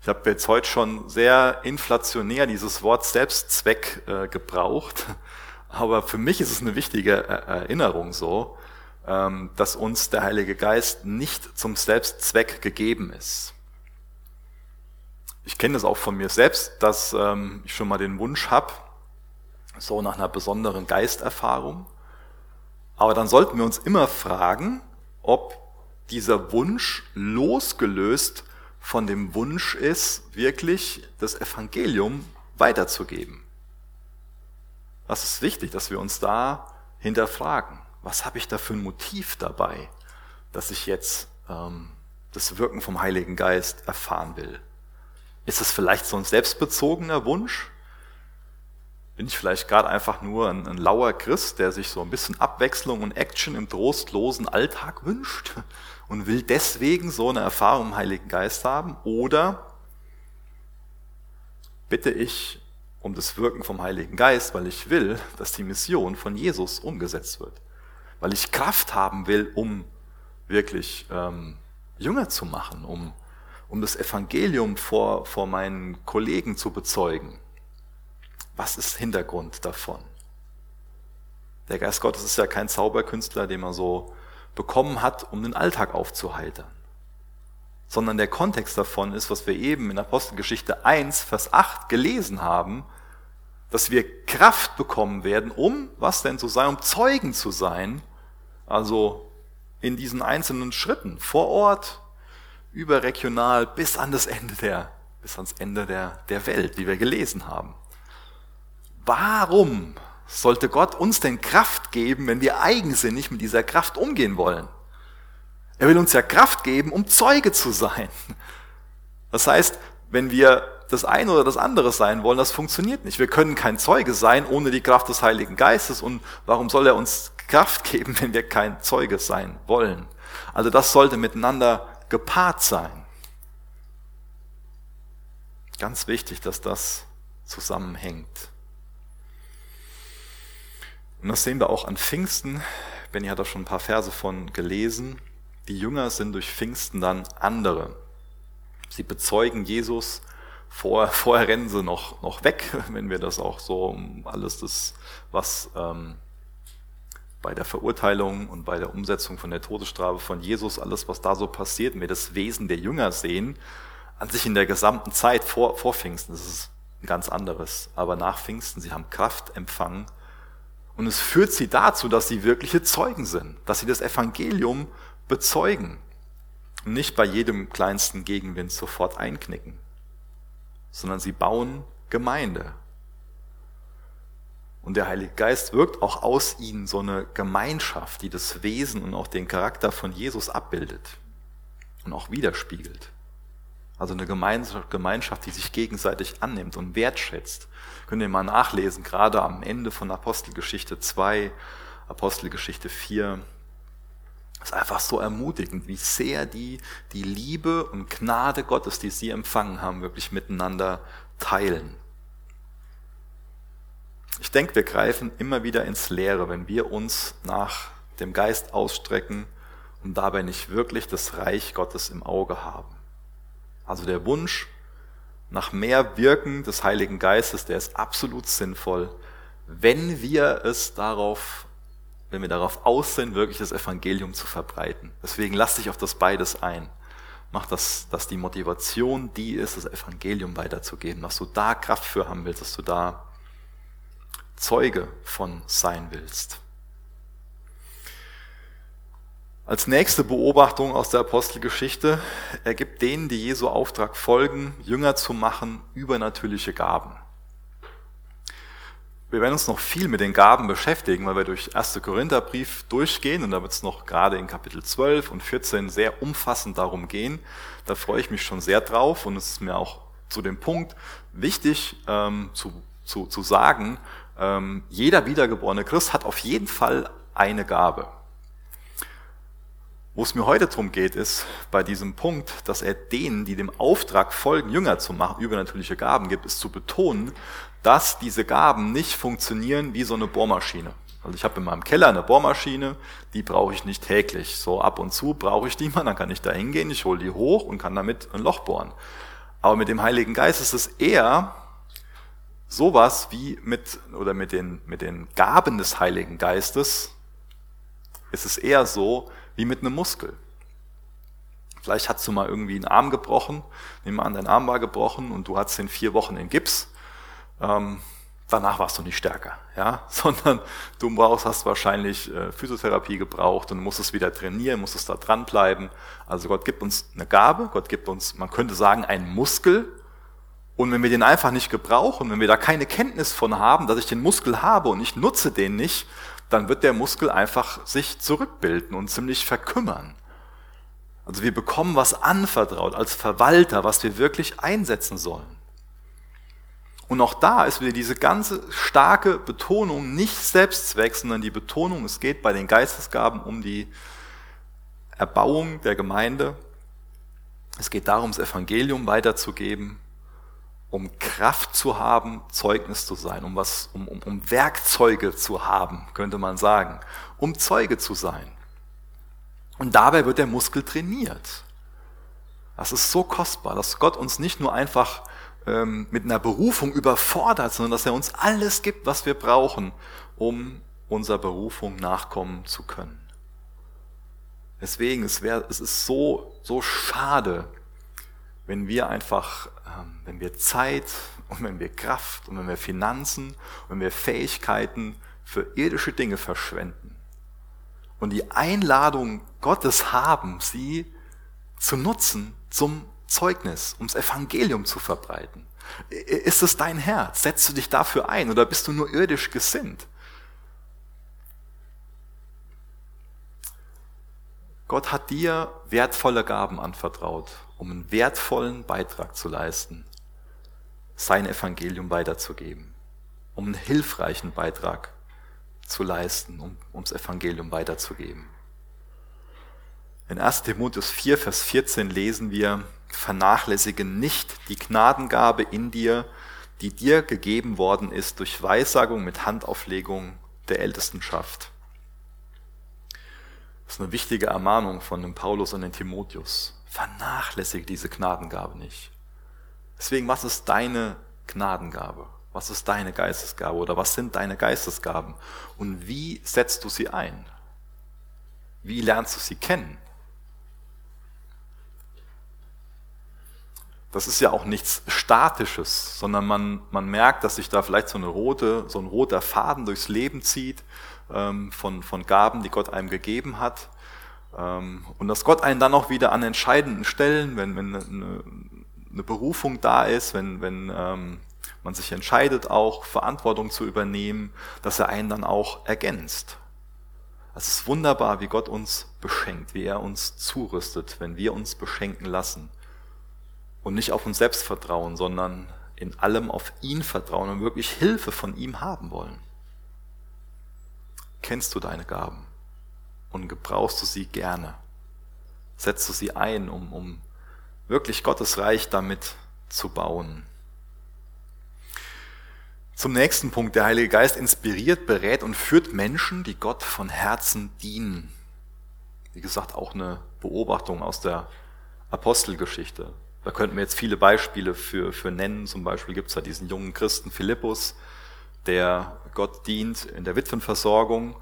Ich habe jetzt heute schon sehr inflationär dieses Wort Selbstzweck äh, gebraucht, *laughs* aber für mich ist es eine wichtige Erinnerung so, ähm, dass uns der Heilige Geist nicht zum Selbstzweck gegeben ist. Ich kenne das auch von mir selbst, dass ähm, ich schon mal den Wunsch habe, so nach einer besonderen Geisterfahrung. Aber dann sollten wir uns immer fragen, ob dieser Wunsch losgelöst von dem Wunsch ist, wirklich das Evangelium weiterzugeben. Das ist wichtig, dass wir uns da hinterfragen was habe ich da für ein Motiv dabei, dass ich jetzt ähm, das Wirken vom Heiligen Geist erfahren will? Ist es vielleicht so ein selbstbezogener Wunsch? Bin ich vielleicht gerade einfach nur ein, ein, lauer Christ, der sich so ein bisschen Abwechslung und Action im trostlosen Alltag wünscht und will deswegen so eine Erfahrung im Heiligen Geist haben? Oder bitte ich um das Wirken vom Heiligen Geist, weil ich will, dass die Mission von Jesus umgesetzt wird. Weil ich Kraft haben will, um wirklich ähm, Jünger zu machen, um, um das Evangelium vor, vor meinen Kollegen zu bezeugen. Was ist Hintergrund davon? Der Geist Gottes ist ja kein Zauberkünstler, den man so bekommen hat, um den Alltag aufzuheitern. Sondern der Kontext davon ist, was wir eben in Apostelgeschichte 1, Vers 8 gelesen haben, dass wir Kraft bekommen werden, um, was denn zu sein, um Zeugen zu sein, also in diesen einzelnen Schritten, vor Ort, überregional, bis an das Ende der, bis ans Ende der, der Welt, wie wir gelesen haben. Warum sollte Gott uns denn Kraft geben, wenn wir eigensinnig mit dieser Kraft umgehen wollen? Er will uns ja Kraft geben, um Zeuge zu sein. Das heißt, wenn wir das eine oder das andere sein wollen, das funktioniert nicht. Wir können kein Zeuge sein ohne die Kraft des Heiligen Geistes. Und warum soll er uns Kraft *laughs* geben, wenn wir kein Zeuge sein wollen? Also das sollte miteinander gepaart sein. Ganz wichtig, dass das zusammenhängt. Und das sehen wir auch an Pfingsten. Benny hat da schon ein paar Verse von gelesen. Die Jünger sind durch Pfingsten dann andere. Sie bezeugen Jesus. Vorher, *laughs* vorher rennen sie noch, noch weg, *laughs* wenn wir das auch so alles das, was ähm, bei der Verurteilung und bei der Umsetzung von der Todesstrafe von Jesus, alles, was da so passiert, wenn wir das Wesen der Jünger sehen, an sich in der gesamten Zeit vor, vor Pfingsten, das ist ein ganz anderes. Aber nach Pfingsten, sie haben Kraft empfangen und es führt sie dazu, dass sie wirkliche Zeugen sind, dass sie das Evangelium bezeugen und nicht bei jedem kleinsten Gegenwind sofort einknicken, sondern sie bauen Gemeinde. Und der Heilige Geist wirkt auch aus ihnen so eine Gemeinschaft, die das Wesen und auch den Charakter von Jesus abbildet und auch widerspiegelt. Also eine Gemeinschaft, die sich gegenseitig annimmt und wertschätzt. Könnt ihr mal nachlesen, gerade am Ende von Apostelgeschichte 2, Apostelgeschichte 4. Es ist einfach so ermutigend, wie sehr die die Liebe und Gnade Gottes, die sie empfangen haben, wirklich miteinander teilen. Ich denke, wir greifen immer wieder ins Leere, wenn wir uns nach dem Geist ausstrecken und dabei nicht wirklich das Reich Gottes im Auge haben. Also der Wunsch nach mehr Wirken des Heiligen Geistes, der ist absolut sinnvoll, wenn wir es darauf, wenn wir darauf aus sind, wirklich das Evangelium zu verbreiten. Deswegen lass dich auf das beides ein. Mach das, dass die Motivation die ist, das Evangelium weiterzugeben, dass du da Kraft für haben willst, dass du da Zeuge von sein willst. Als nächste Beobachtung aus der Apostelgeschichte ergibt denen, die Jesu Auftrag folgen, Jünger zu machen, übernatürliche Gaben. Wir werden uns noch viel mit den Gaben beschäftigen, weil wir durch 1. Korintherbrief durchgehen und da wird es noch gerade in Kapitel 12 und 14 sehr umfassend darum gehen. Da freue ich mich schon sehr drauf und es ist mir auch zu dem Punkt wichtig ähm, zu, zu, zu sagen, ähm, jeder wiedergeborene Christ hat auf jeden Fall eine Gabe. Wo es mir heute darum geht, ist bei diesem Punkt, dass er denen, die dem Auftrag folgen, Jünger zu machen, übernatürliche Gaben gibt, ist zu betonen, dass diese Gaben nicht funktionieren wie so eine Bohrmaschine. Also ich habe in meinem Keller eine Bohrmaschine, die brauche ich nicht täglich. So ab und zu brauche ich die mal, dann kann ich da hingehen, ich hole die hoch und kann damit ein Loch bohren. Aber mit dem Heiligen Geist ist es eher sowas wie mit, oder mit den, mit den Gaben des Heiligen Geistes, ist es eher so, wie mit einem Muskel. Vielleicht hast du mal irgendwie einen Arm gebrochen, nimm mal an, dein Arm war gebrochen und du hattest in vier Wochen in Gips. Ähm, danach warst du nicht stärker, ja, *laughs* sondern du brauchst, hast wahrscheinlich äh, Physiotherapie gebraucht und musstest wieder trainieren, musstest da dranbleiben. Also Gott gibt uns eine Gabe, Gott gibt uns, man könnte sagen, einen Muskel. Und wenn wir den einfach nicht gebrauchen, wenn wir da keine Kenntnis von haben, dass ich den Muskel habe und ich nutze den nicht, dann wird der Muskel einfach sich zurückbilden und ziemlich verkümmern. Also wir bekommen was anvertraut als Verwalter, was wir wirklich einsetzen sollen. Und auch da ist wieder diese ganze starke Betonung nicht Selbstzweck, sondern die Betonung, es geht bei den Geistesgaben um die Erbauung der Gemeinde. Es geht darum, das Evangelium weiterzugeben um Kraft zu haben, Zeugnis zu sein, um, was, um, um, um Werkzeuge zu haben, könnte man sagen, um Zeuge zu sein. Und dabei wird der Muskel trainiert. Das ist so kostbar, dass Gott uns nicht nur einfach ähm, mit einer Berufung überfordert, sondern dass er uns alles gibt, was wir brauchen, um unserer Berufung nachkommen zu können. Deswegen, es, wär, es ist so, so schade, wenn wir einfach, wenn wir Zeit und wenn wir Kraft und wenn wir Finanzen und wenn wir Fähigkeiten für irdische Dinge verschwenden und die Einladung Gottes haben, sie zu nutzen zum Zeugnis, ums Evangelium zu verbreiten. Ist es dein Herz? Setzt du dich dafür ein oder bist du nur irdisch gesinnt? Gott hat dir wertvolle Gaben anvertraut, um einen wertvollen Beitrag zu leisten, sein Evangelium weiterzugeben, um einen hilfreichen Beitrag zu leisten, um ums Evangelium weiterzugeben. In 1 Timotheus 4, Vers 14 lesen wir, vernachlässige nicht die Gnadengabe in dir, die dir gegeben worden ist durch Weissagung mit Handauflegung der Ältestenschaft. Das ist eine wichtige Ermahnung von dem Paulus an den Timotheus. Vernachlässige diese Gnadengabe nicht. Deswegen, was ist deine Gnadengabe? Was ist deine Geistesgabe oder was sind deine Geistesgaben? Und wie setzt du sie ein? Wie lernst du sie kennen? das ist ja auch nichts Statisches, sondern man, man merkt, dass sich da vielleicht so, eine rote, so ein roter Faden durchs Leben zieht ähm, von, von Gaben, die Gott einem gegeben hat. Ähm, und dass Gott einen dann auch wieder an entscheidenden Stellen, wenn, wenn eine, eine Berufung da ist, wenn, wenn ähm, man sich entscheidet, auch Verantwortung zu übernehmen, dass er einen dann auch ergänzt. Es ist wunderbar, wie Gott uns beschenkt, wie er uns zurüstet, wenn wir uns beschenken lassen und nicht auf uns selbst vertrauen, sondern in allem auf ihn vertrauen und wirklich Hilfe von ihm haben wollen. Kennst du deine Gaben und gebrauchst du sie gerne? Setzt du sie ein, um, um wirklich Gottes Reich damit zu bauen? Zum nächsten Punkt. Der Heilige Geist inspiriert, berät und führt Menschen, die Gott von Herzen dienen. Wie gesagt, auch eine Beobachtung aus der Apostelgeschichte. Da könnten wir jetzt viele Beispiele für, für nennen. Zum Beispiel gibt es da diesen jungen Christen Philippus, der Gott dient in der Witwenversorgung.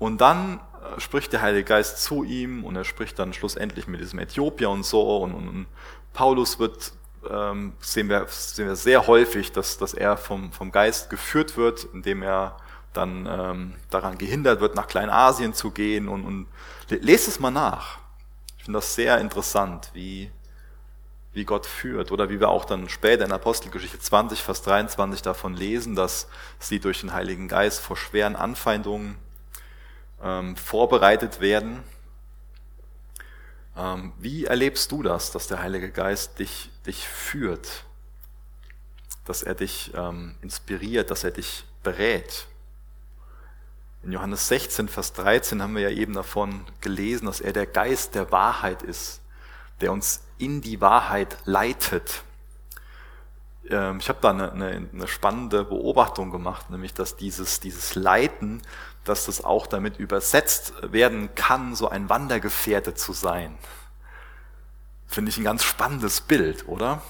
Und dann spricht der Heilige Geist zu ihm und er spricht dann schlussendlich mit diesem Äthiopier und so. Und, und Paulus wird, ähm, sehen, wir, sehen wir sehr häufig, dass, dass er vom, vom Geist geführt wird, indem er dann ähm, daran gehindert wird, nach Kleinasien zu gehen. Und, und lest es mal nach. Ich finde das sehr interessant, wie, wie Gott führt. Oder wie wir auch dann später in Apostelgeschichte 20, Vers 23 davon lesen, dass sie durch den Heiligen Geist vor schweren Anfeindungen ähm, vorbereitet werden. Ähm, wie erlebst du das, dass der Heilige Geist dich, dich führt? Dass er dich ähm, inspiriert, dass er dich berät? In Johannes 16, Vers 13 haben wir ja eben davon gelesen, dass er der Geist der Wahrheit ist, der uns in die Wahrheit leitet. Ähm, ich habe da eine, eine, eine, spannende Beobachtung gemacht, nämlich dass dieses, dieses Leiten, dass das auch damit übersetzt werden kann, so ein Wandergefährte zu sein. Finde ich ein ganz spannendes Bild, oder?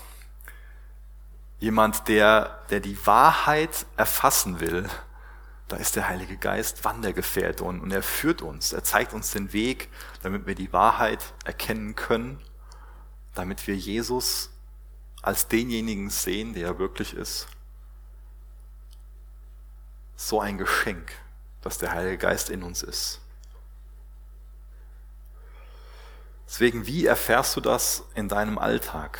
Jemand, der, der die Wahrheit erfassen will, da ist der Heilige Geist Wandergefährte und, und er führt uns, er zeigt uns den Weg, damit wir die Wahrheit erkennen können damit wir Jesus als denjenigen sehen, der er wirklich ist. So ein Geschenk, dass der Heilige Geist in uns ist. Deswegen, wie erfährst du das in deinem Alltag?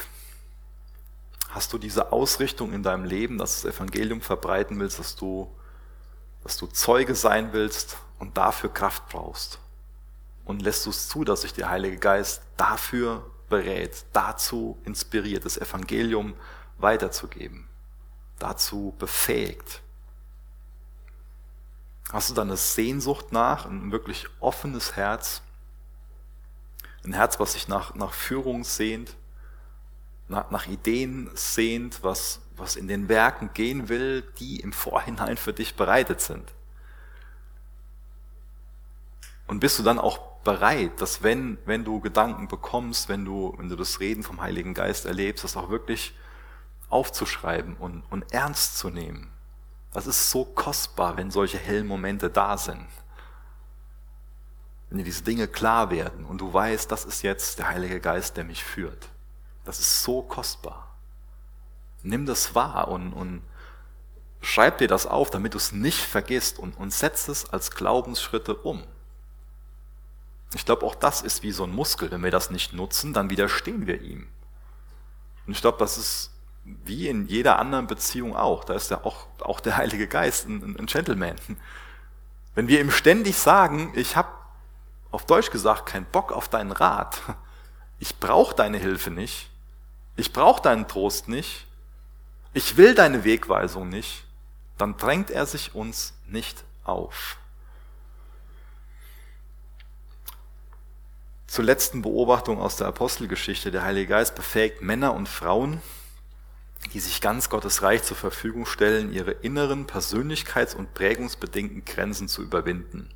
Hast du diese Ausrichtung in deinem Leben, dass du das Evangelium verbreiten willst, dass du, dass du Zeuge sein willst und dafür Kraft brauchst? Und lässt du es zu, dass sich der Heilige Geist dafür berät, dazu inspiriert, das Evangelium weiterzugeben, dazu befähigt. Hast du dann eine Sehnsucht nach, ein wirklich offenes Herz, ein Herz, was sich nach, nach Führung sehnt, nach, nach Ideen sehnt, was was in den Werken gehen will, die im Vorhinein für dich bereitet sind. Und bist du dann auch bereit, dass wenn, wenn du Gedanken bekommst, wenn du, wenn du das Reden vom Heiligen Geist erlebst, das auch wirklich aufzuschreiben und, und ernst zu nehmen. Das ist so kostbar, wenn solche hellen Momente da sind. Wenn dir diese Dinge klar werden und du weißt, das ist jetzt der Heilige Geist, der mich führt. Das ist so kostbar. Nimm das wahr und, und schreib dir das auf, damit du es nicht vergisst und, und setz es als Glaubensschritte um. Ich glaube, auch das ist wie so ein Muskel. Wenn wir das nicht nutzen, dann widerstehen wir ihm. Und ich glaube, das ist wie in jeder anderen Beziehung auch. Da ist ja auch, auch der Heilige Geist ein, ein Gentleman. Wenn wir ihm ständig sagen, ich habe auf Deutsch gesagt keinen Bock auf deinen Rat, ich brauche deine Hilfe nicht, ich brauche deinen Trost nicht, ich will deine Wegweisung nicht, dann drängt er sich uns nicht auf. Zur letzten Beobachtung aus der Apostelgeschichte. Der Heilige Geist befähigt Männer und Frauen, die sich ganz Gottes Reich zur Verfügung stellen, ihre inneren persönlichkeits- und prägungsbedingten Grenzen zu überwinden.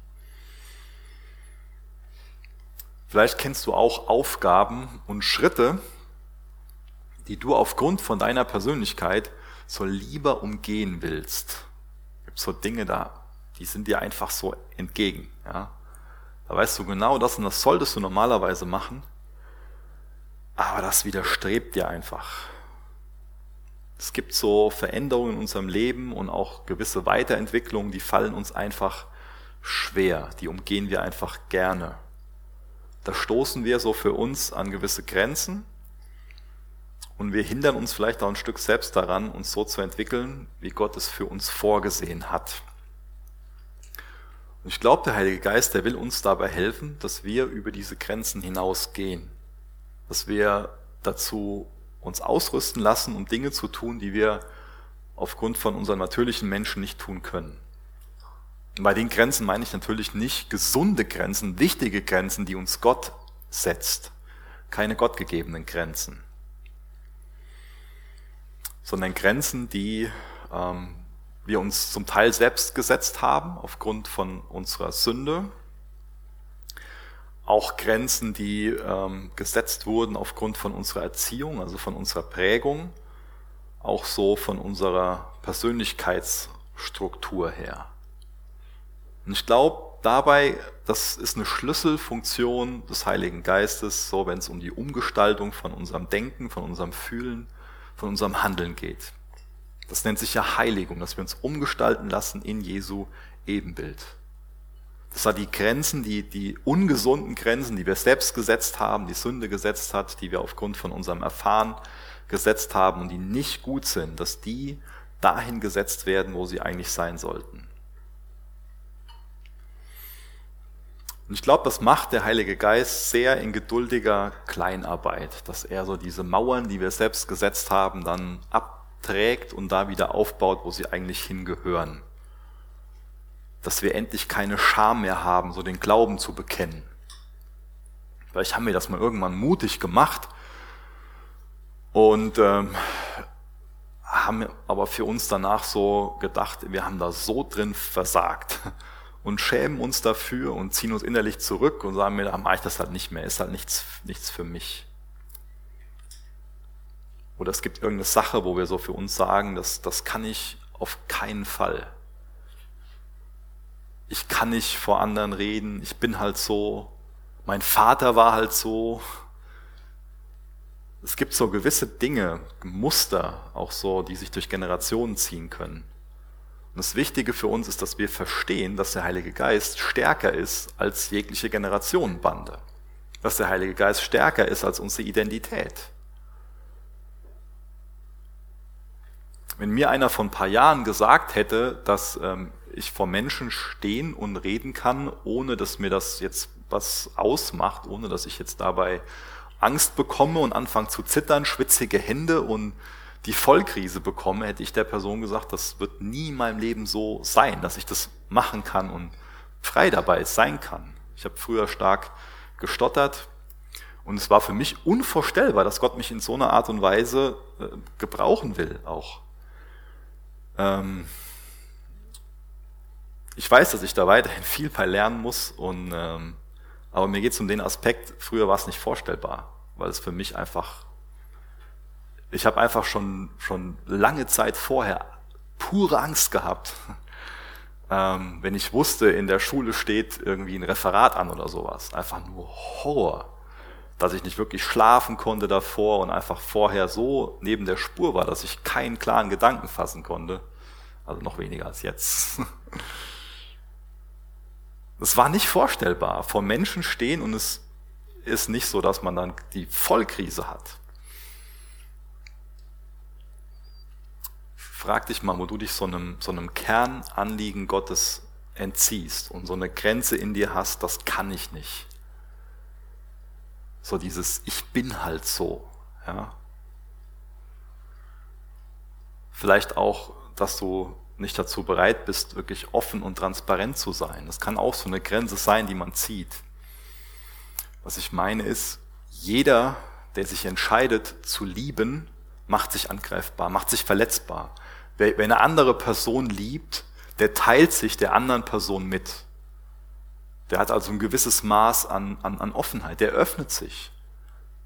Vielleicht kennst du auch Aufgaben und Schritte, die du aufgrund von deiner Persönlichkeit so lieber umgehen willst. Es gibt so Dinge da, die sind dir einfach so entgegen. Ja? Da weißt du genau, das und das solltest du normalerweise machen, aber das widerstrebt dir einfach. Es gibt so Veränderungen in unserem Leben und auch gewisse Weiterentwicklungen, die fallen uns einfach schwer, die umgehen wir einfach gerne. Da stoßen wir so für uns an gewisse Grenzen und wir hindern uns vielleicht auch ein Stück selbst daran, uns so zu entwickeln, wie Gott es für uns vorgesehen hat. Und ich glaube, der Heilige Geist, der will uns dabei helfen, dass wir über diese Grenzen hinausgehen. Dass wir dazu uns ausrüsten lassen, um Dinge zu tun, die wir aufgrund von unseren natürlichen Menschen nicht tun können. Und bei den Grenzen meine ich natürlich nicht gesunde Grenzen, wichtige Grenzen, die uns Gott setzt. Keine gottgegebenen Grenzen. Sondern Grenzen, die ähm, wir uns zum Teil selbst gesetzt haben aufgrund von unserer Sünde, auch Grenzen, die ähm, gesetzt wurden aufgrund von unserer Erziehung, also von unserer Prägung, auch so von unserer Persönlichkeitsstruktur her. Und ich glaube, dabei, das ist eine Schlüsselfunktion des Heiligen Geistes, so wenn es um die Umgestaltung von unserem Denken, von unserem Fühlen, von unserem Handeln geht. Das nennt sich ja Heiligung, dass wir uns umgestalten lassen in Jesu Ebenbild. Das war die Grenzen, die, die ungesunden Grenzen, die wir selbst gesetzt haben, die Sünde gesetzt hat, die wir aufgrund von unserem Erfahren gesetzt haben und die nicht gut sind, dass die dahin gesetzt werden, wo sie eigentlich sein sollten. Und ich glaube, das macht der Heilige Geist sehr in geduldiger Kleinarbeit, dass er so diese Mauern, die wir selbst gesetzt haben, dann ab trägt und da wieder aufbaut, wo sie eigentlich hingehören. Dass wir endlich keine Scham mehr haben, so den Glauben zu bekennen. Vielleicht haben wir das mal irgendwann mutig gemacht und ähm, haben aber für uns danach so gedacht, wir haben da so drin versagt *laughs* und schämen uns dafür und ziehen uns innerlich zurück und sagen mir, da mache ich das halt nicht mehr, ist halt nichts, nichts für mich. Oder es gibt irgendeine Sache, wo wir so für uns sagen, das, das kann ich auf keinen Fall. Ich kann nicht vor anderen reden, ich bin halt so, mein Vater war halt so. Es gibt so gewisse Dinge, Muster, auch so, die sich durch Generationen ziehen können. Und das Wichtige für uns ist, dass wir verstehen, dass der Heilige Geist stärker ist als jegliche Generationenbande. Dass der Heilige Geist stärker ist als unsere Identität. Wenn mir einer vor ein paar Jahren gesagt hätte, dass ähm, ich vor Menschen stehen und reden kann, ohne dass mir das jetzt was ausmacht, ohne dass ich jetzt dabei Angst bekomme und anfange zu zittern, schwitzige Hände und die Vollkrise bekomme, hätte ich der Person gesagt, das wird nie in meinem Leben so sein, dass ich das machen kann und frei dabei sein kann. Ich habe früher stark gestottert und es war für mich unvorstellbar, dass Gott mich in so einer Art und Weise äh, gebrauchen will auch. Ähm, ich weiß, dass ich da weiterhin *laughs* viel bei lernen muss, und, ähm, aber mir geht es um den Aspekt, früher war es nicht vorstellbar, weil es für mich einfach, ich habe einfach schon, schon lange Zeit vorher pure Angst gehabt, *laughs* ähm, wenn ich wusste, in der Schule steht irgendwie ein Referat an oder sowas. Einfach nur Horror, dass ich nicht wirklich schlafen konnte davor und einfach vorher so neben der Spur war, dass ich keinen klaren Gedanken fassen konnte. Also noch weniger als jetzt. *laughs* Es war nicht vorstellbar, vor Menschen stehen und es ist nicht so, dass man dann die Vollkrise hat. Frag dich mal, wo du dich so einem, so einem Kernanliegen Gottes entziehst und so eine Grenze in dir hast, das kann ich nicht. So dieses Ich bin halt so. Ja. Vielleicht auch, dass du nicht dazu bereit bist, wirklich offen und transparent zu sein. Das kann auch so eine Grenze sein, die man zieht. Was ich meine ist, jeder, der sich entscheidet zu lieben, macht sich angreifbar, macht sich verletzbar. Wer, eine andere Person liebt, der teilt sich der anderen Person mit. Der hat also ein gewisses Maß an, an, an Offenheit, der öffnet sich.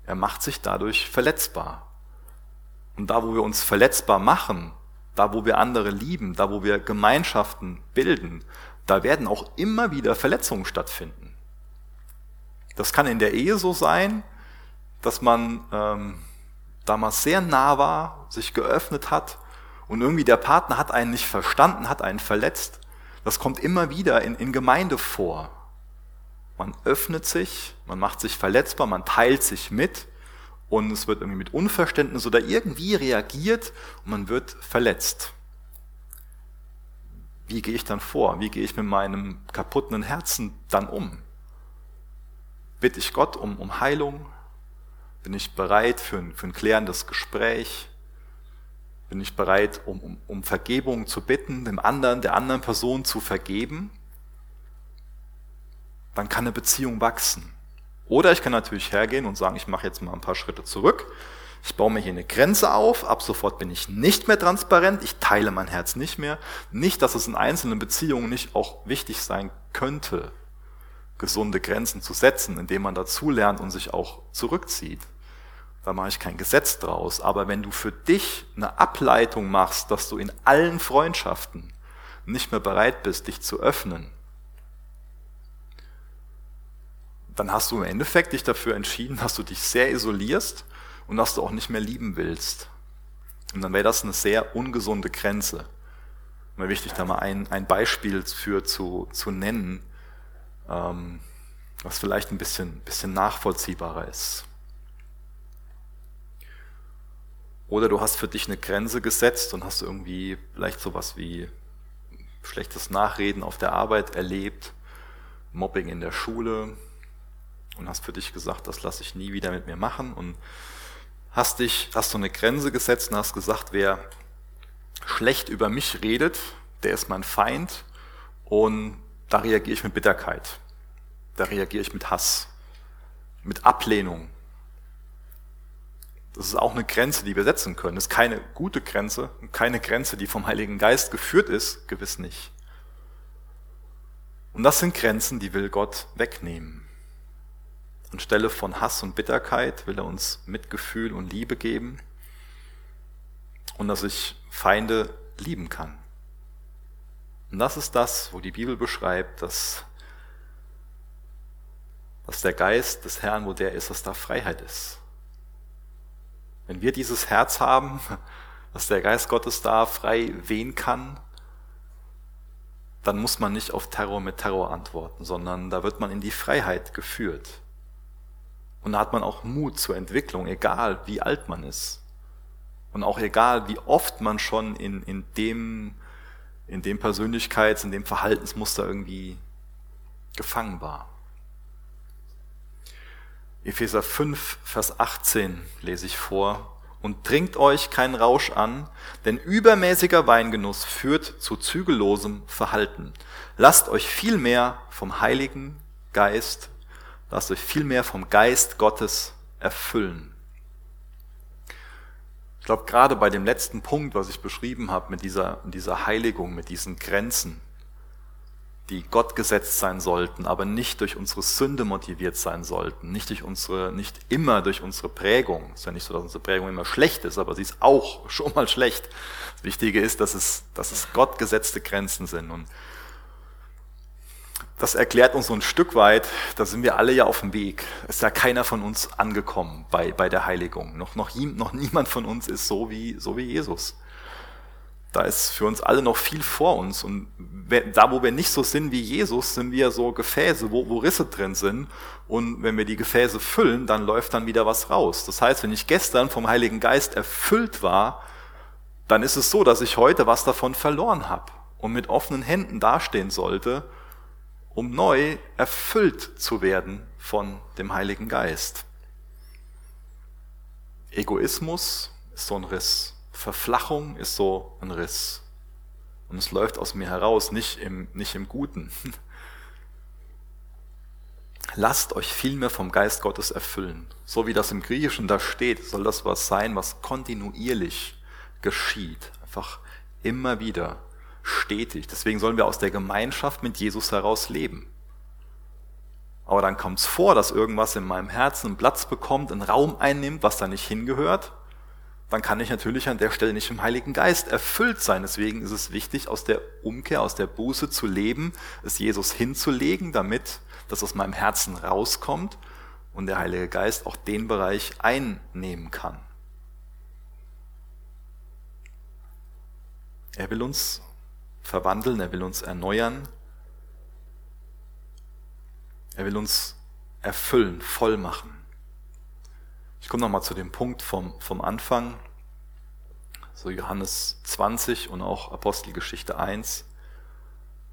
Er macht sich dadurch verletzbar. Und da, wo wir uns verletzbar machen, da wo wir andere lieben, da wo wir Gemeinschaften bilden, da werden auch immer wieder Verletzungen stattfinden. Das kann in der Ehe so sein, dass man ähm, damals sehr nah war, sich geöffnet hat und irgendwie der Partner hat einen nicht verstanden, hat einen verletzt. Das kommt immer wieder in, in Gemeinde vor. Man öffnet sich, man macht sich verletzbar, man teilt sich mit und es wird irgendwie mit Unverständnis oder irgendwie reagiert und man wird verletzt. Wie gehe ich dann vor? Wie gehe ich mit meinem kaputten Herzen dann um? Bitte ich Gott um, um Heilung? Bin ich bereit für ein, für ein klärendes Gespräch? Bin ich bereit, um, um, um Vergebung zu bitten, dem anderen, der anderen Person zu vergeben? Dann kann eine Beziehung wachsen. Oder ich kann natürlich hergehen und sagen, ich mache jetzt mal ein paar Schritte zurück. Ich baue mir hier eine Grenze auf. Ab sofort bin ich nicht mehr transparent. Ich teile mein Herz nicht mehr. Nicht, dass es in einzelnen Beziehungen nicht auch wichtig sein könnte, gesunde Grenzen zu setzen, indem man dazulernt und sich auch zurückzieht. Da mache ich kein Gesetz draus. Aber wenn du für dich eine Ableitung machst, dass du in allen Freundschaften nicht mehr bereit bist, dich zu öffnen, dann hast du im Endeffekt dich dafür entschieden, dass du dich sehr isolierst und dass du auch nicht mehr lieben willst. Und dann wäre das eine sehr ungesunde Grenze. Mir wichtig, da mal ein, ein Beispiel für zu, zu nennen, ähm, was vielleicht ein bisschen, bisschen nachvollziehbarer ist. Oder du hast für dich eine Grenze gesetzt und hast irgendwie vielleicht sowas wie schlechtes Nachreden auf der Arbeit erlebt, Mobbing in der Schule, und hast für dich gesagt, das lasse ich nie wieder mit mir machen und hast dich, hast du eine Grenze gesetzt und hast gesagt, wer schlecht über mich redet, der ist mein Feind und da reagiere ich mit Bitterkeit, da reagiere ich mit Hass, mit Ablehnung. Das ist auch eine Grenze, die wir setzen können. Das ist keine gute Grenze, keine Grenze, die vom Heiligen Geist geführt ist, gewiss nicht. Und das sind Grenzen, die will Gott wegnehmen. Anstelle von Hass und Bitterkeit will er uns Mitgefühl und Liebe geben und dass ich Feinde lieben kann. Und das ist das, wo die Bibel beschreibt, dass, dass der Geist des Herrn, wo der ist, dass da Freiheit ist. Wenn wir dieses Herz haben, *laughs* dass der Geist Gottes da frei wehen kann, dann muss man nicht auf Terror mit Terror antworten, sondern da wird man in die Freiheit geführt. Und da hat man auch Mut zur Entwicklung, egal wie alt man ist. Und auch egal, wie oft man schon in, in dem, in dem Persönlichkeits-, in dem Verhaltensmuster irgendwie gefangen war. Epheser 5, Vers 18 lese ich vor. Und trinkt euch keinen Rausch an, denn übermäßiger Weingenuss führt zu zügellosem Verhalten. Lasst euch vielmehr vom Heiligen Geist Lasst euch vielmehr vom Geist Gottes erfüllen. Ich glaube, gerade bei dem letzten Punkt, was ich beschrieben habe, mit dieser, dieser Heiligung, mit diesen Grenzen, die Gott gesetzt sein sollten, aber nicht durch unsere Sünde motiviert sein sollten, nicht durch unsere, nicht immer durch unsere Prägung. Es ist ja nicht so, dass unsere Prägung immer schlecht ist, aber sie ist auch *laughs* schon mal schlecht. Das Wichtige ist, dass es, dass es Gott gesetzte Grenzen sind. Und das erklärt uns so ein Stück weit, da sind wir alle ja auf dem Weg. Ist ja keiner von uns angekommen bei, bei der Heiligung. Noch, noch, noch niemand von uns ist so wie, so wie Jesus. Da ist für uns alle noch viel vor uns. Und da, wo wir nicht so sind wie Jesus, sind wir so Gefäße, wo, wo Risse drin sind. Und wenn wir die Gefäße füllen, dann läuft dann wieder was raus. Das heißt, wenn ich gestern vom Heiligen Geist erfüllt war, dann ist es so, dass ich heute was davon verloren habe und mit offenen Händen dastehen sollte um neu erfüllt zu werden von dem Heiligen Geist. Egoismus ist so ein Riss. Verflachung ist so ein Riss. Und es läuft aus mir heraus, nicht im, nicht im Guten. *laughs* Lasst euch vielmehr vom Geist Gottes erfüllen. So wie das im Griechischen da steht, soll das was sein, was kontinuierlich geschieht. Einfach immer wieder stetig. Deswegen sollen wir aus der Gemeinschaft mit Jesus heraus leben. Aber dann kommt es vor, dass irgendwas in meinem Herzen Platz bekommt, einen Raum einnimmt, was da nicht hingehört. Dann kann ich natürlich an der Stelle nicht im Heiligen Geist erfüllt sein. Deswegen ist es wichtig, aus der Umkehr, aus der Buße zu leben, es Jesus hinzulegen, damit das aus meinem Herzen rauskommt und der Heilige Geist auch den Bereich einnehmen kann. Er will uns verwandeln, er will uns erneuern, er will uns erfüllen, voll machen. Ich komme nochmal zu dem Punkt vom, vom Anfang, so Johannes 20 und auch Apostelgeschichte 1.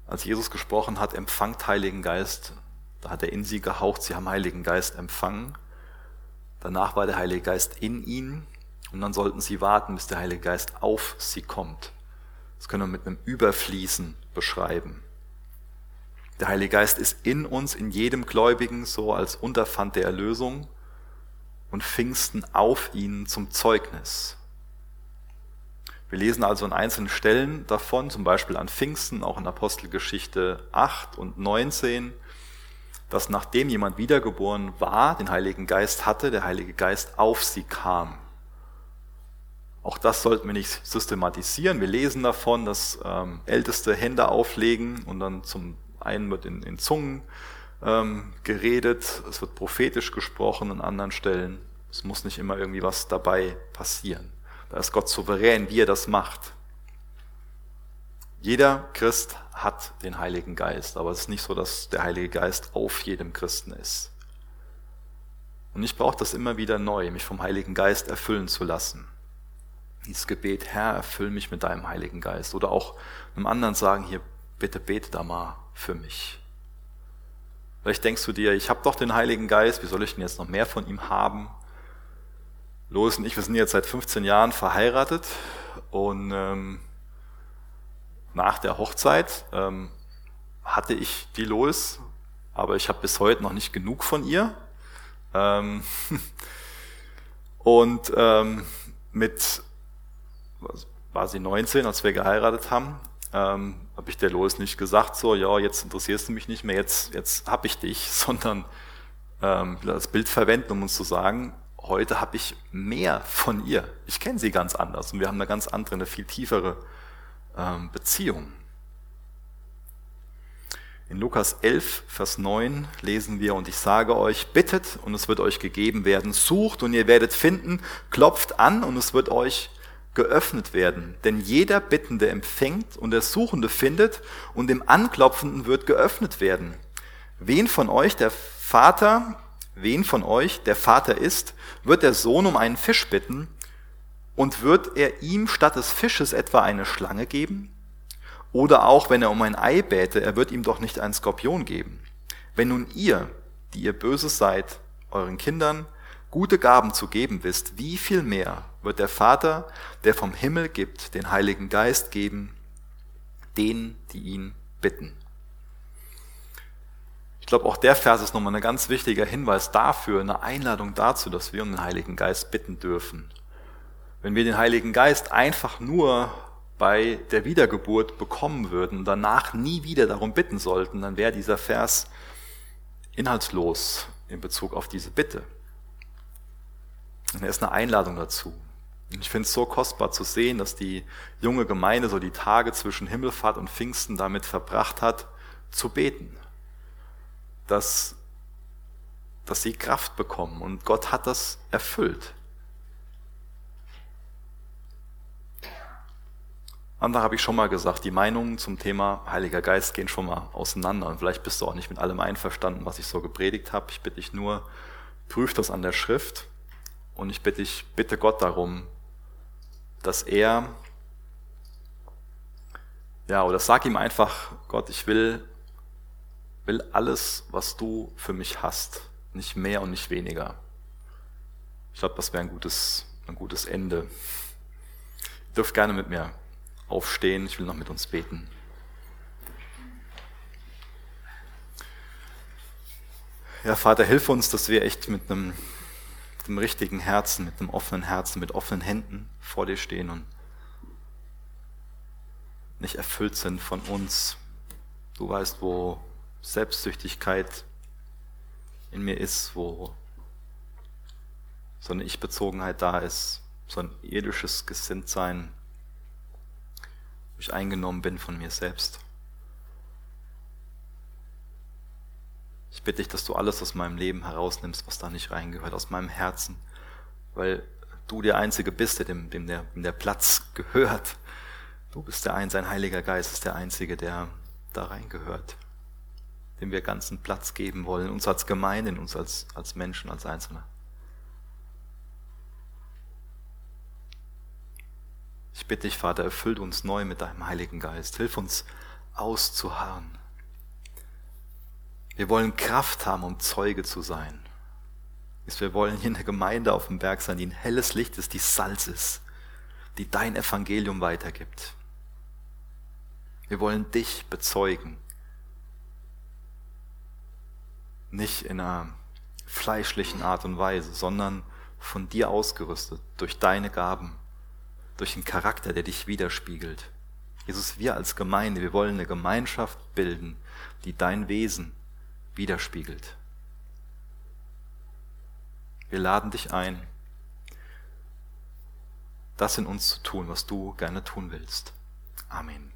Als Jesus gesprochen hat, empfangt Heiligen Geist, da hat er in sie gehaucht, sie haben Heiligen Geist empfangen. Danach war der Heilige Geist in ihnen und dann sollten sie warten, bis der Heilige Geist auf sie kommt. Das können wir mit einem Überfließen beschreiben. Der Heilige Geist ist in uns, in jedem Gläubigen, so als Unterpfand der Erlösung und Pfingsten auf ihn zum Zeugnis. Wir lesen also an einzelnen Stellen davon, zum Beispiel an Pfingsten, auch in Apostelgeschichte 8 und 19, dass nachdem jemand wiedergeboren war, den Heiligen Geist hatte, der Heilige Geist auf sie kam. Auch das sollten wir nicht systematisieren. Wir lesen davon, dass ähm, Älteste Hände auflegen und dann zum einen wird in, in Zungen ähm, geredet, es wird prophetisch gesprochen an anderen Stellen. Es muss nicht immer irgendwie was dabei passieren. Da ist Gott souverän, wie er das macht. Jeder Christ hat den Heiligen Geist, aber es ist nicht so, dass der Heilige Geist auf jedem Christen ist. Und ich brauche das immer wieder neu, mich vom Heiligen Geist erfüllen zu lassen dieses Gebet, Herr, erfüll mich mit deinem Heiligen Geist. Oder auch einem anderen sagen, hier, bitte bete da mal für mich. Vielleicht denkst du dir, ich habe doch den Heiligen Geist, wie soll ich denn jetzt noch mehr von ihm haben? Lois und ich, wir sind jetzt seit 15 Jahren verheiratet und ähm, nach der Hochzeit ähm, hatte ich die Lois, aber ich habe bis heute noch nicht genug von ihr. Ähm, *laughs* und ähm, mit war sie 19, als wir geheiratet haben, ähm, habe ich der Lois nicht gesagt, so, ja, jetzt interessierst du mich nicht mehr, jetzt, jetzt hab ich dich, *laughs* sondern ähm, das Bild verwenden, um uns zu sagen, heute habe ich mehr von ihr. Ich kenne sie ganz anders und wir haben eine ganz andere, eine viel tiefere ähm, Beziehung. In Lukas 11, Vers 9 lesen wir, und ich sage euch, bittet und es wird euch gegeben werden, sucht und ihr werdet finden, klopft an und es wird euch geöffnet werden. Denn jeder Bittende empfängt und der Suchende findet und dem Anklopfenden wird geöffnet werden. Wen von euch der Vater, wen von euch der Vater ist, wird der Sohn um einen Fisch bitten und wird er ihm statt des Fisches etwa eine Schlange geben? Oder auch wenn er um ein Ei bäte, er wird ihm doch nicht einen Skorpion geben. Wenn nun ihr, die ihr Böses seid, euren Kindern gute Gaben zu geben wisst, wie viel mehr wird der Vater, der vom Himmel gibt, den Heiligen Geist geben, denen, die ihn bitten. Ich glaube, auch der Vers ist nochmal ein ganz wichtiger Hinweis dafür, eine Einladung dazu, dass wir um den Heiligen Geist bitten dürfen. Wenn wir den Heiligen Geist einfach nur bei der Wiedergeburt bekommen würden und danach nie wieder darum bitten sollten, dann wäre dieser Vers inhaltslos in Bezug auf diese Bitte. Und er ist eine Einladung dazu. Und ich finde es so kostbar zu sehen, dass die junge Gemeinde so die Tage zwischen Himmelfahrt und Pfingsten damit verbracht hat, zu beten. Dass, dass sie Kraft bekommen. Und Gott hat das erfüllt. Andere habe ich schon mal gesagt, die Meinungen zum Thema Heiliger Geist gehen schon mal auseinander. Und vielleicht bist du auch nicht mit allem einverstanden, was ich so gepredigt habe. Ich bitte dich nur, prüf das an der Schrift. Und ich bitte dich, bitte Gott darum, dass er, ja, oder sag ihm einfach, Gott, ich will, will alles, was du für mich hast. Nicht mehr und nicht weniger. Ich glaube, das wäre ein gutes, ein gutes Ende. Ihr dürft gerne mit mir aufstehen. Ich will noch mit uns beten. Ja, Vater, hilf uns, dass wir echt mit einem, mit einem richtigen Herzen, mit einem offenen Herzen, mit offenen Händen vor dir stehen und nicht erfüllt sind von uns. Du weißt, wo Selbstsüchtigkeit in mir ist, wo so eine Ich-Bezogenheit da ist, so ein irdisches Gesinntsein wo ich eingenommen bin von mir selbst. Ich bitte dich, dass du alles aus meinem Leben herausnimmst, was da nicht reingehört, aus meinem Herzen, weil du der Einzige bist, dem, dem, der, dem der Platz gehört. Du bist der Einzige, ein Heiliger Geist ist der Einzige, der da reingehört, dem wir ganzen Platz geben wollen, uns als Gemeinde, uns als, als Menschen, als Einzelne. Ich bitte dich, Vater, erfüll uns neu mit deinem Heiligen Geist. Hilf uns auszuharren. Wir wollen Kraft haben, um Zeuge zu sein. Wir wollen hier in der Gemeinde auf dem Berg sein, die ein helles Licht ist, die Salz ist, die dein Evangelium weitergibt. Wir wollen dich bezeugen. Nicht in einer fleischlichen Art und Weise, sondern von dir ausgerüstet durch deine Gaben durch einen Charakter, der dich widerspiegelt. Jesus, wir als Gemeinde, wir wollen eine Gemeinschaft bilden, die dein Wesen widerspiegelt. Wir laden dich ein, das in uns zu tun, was du gerne tun willst. Amen.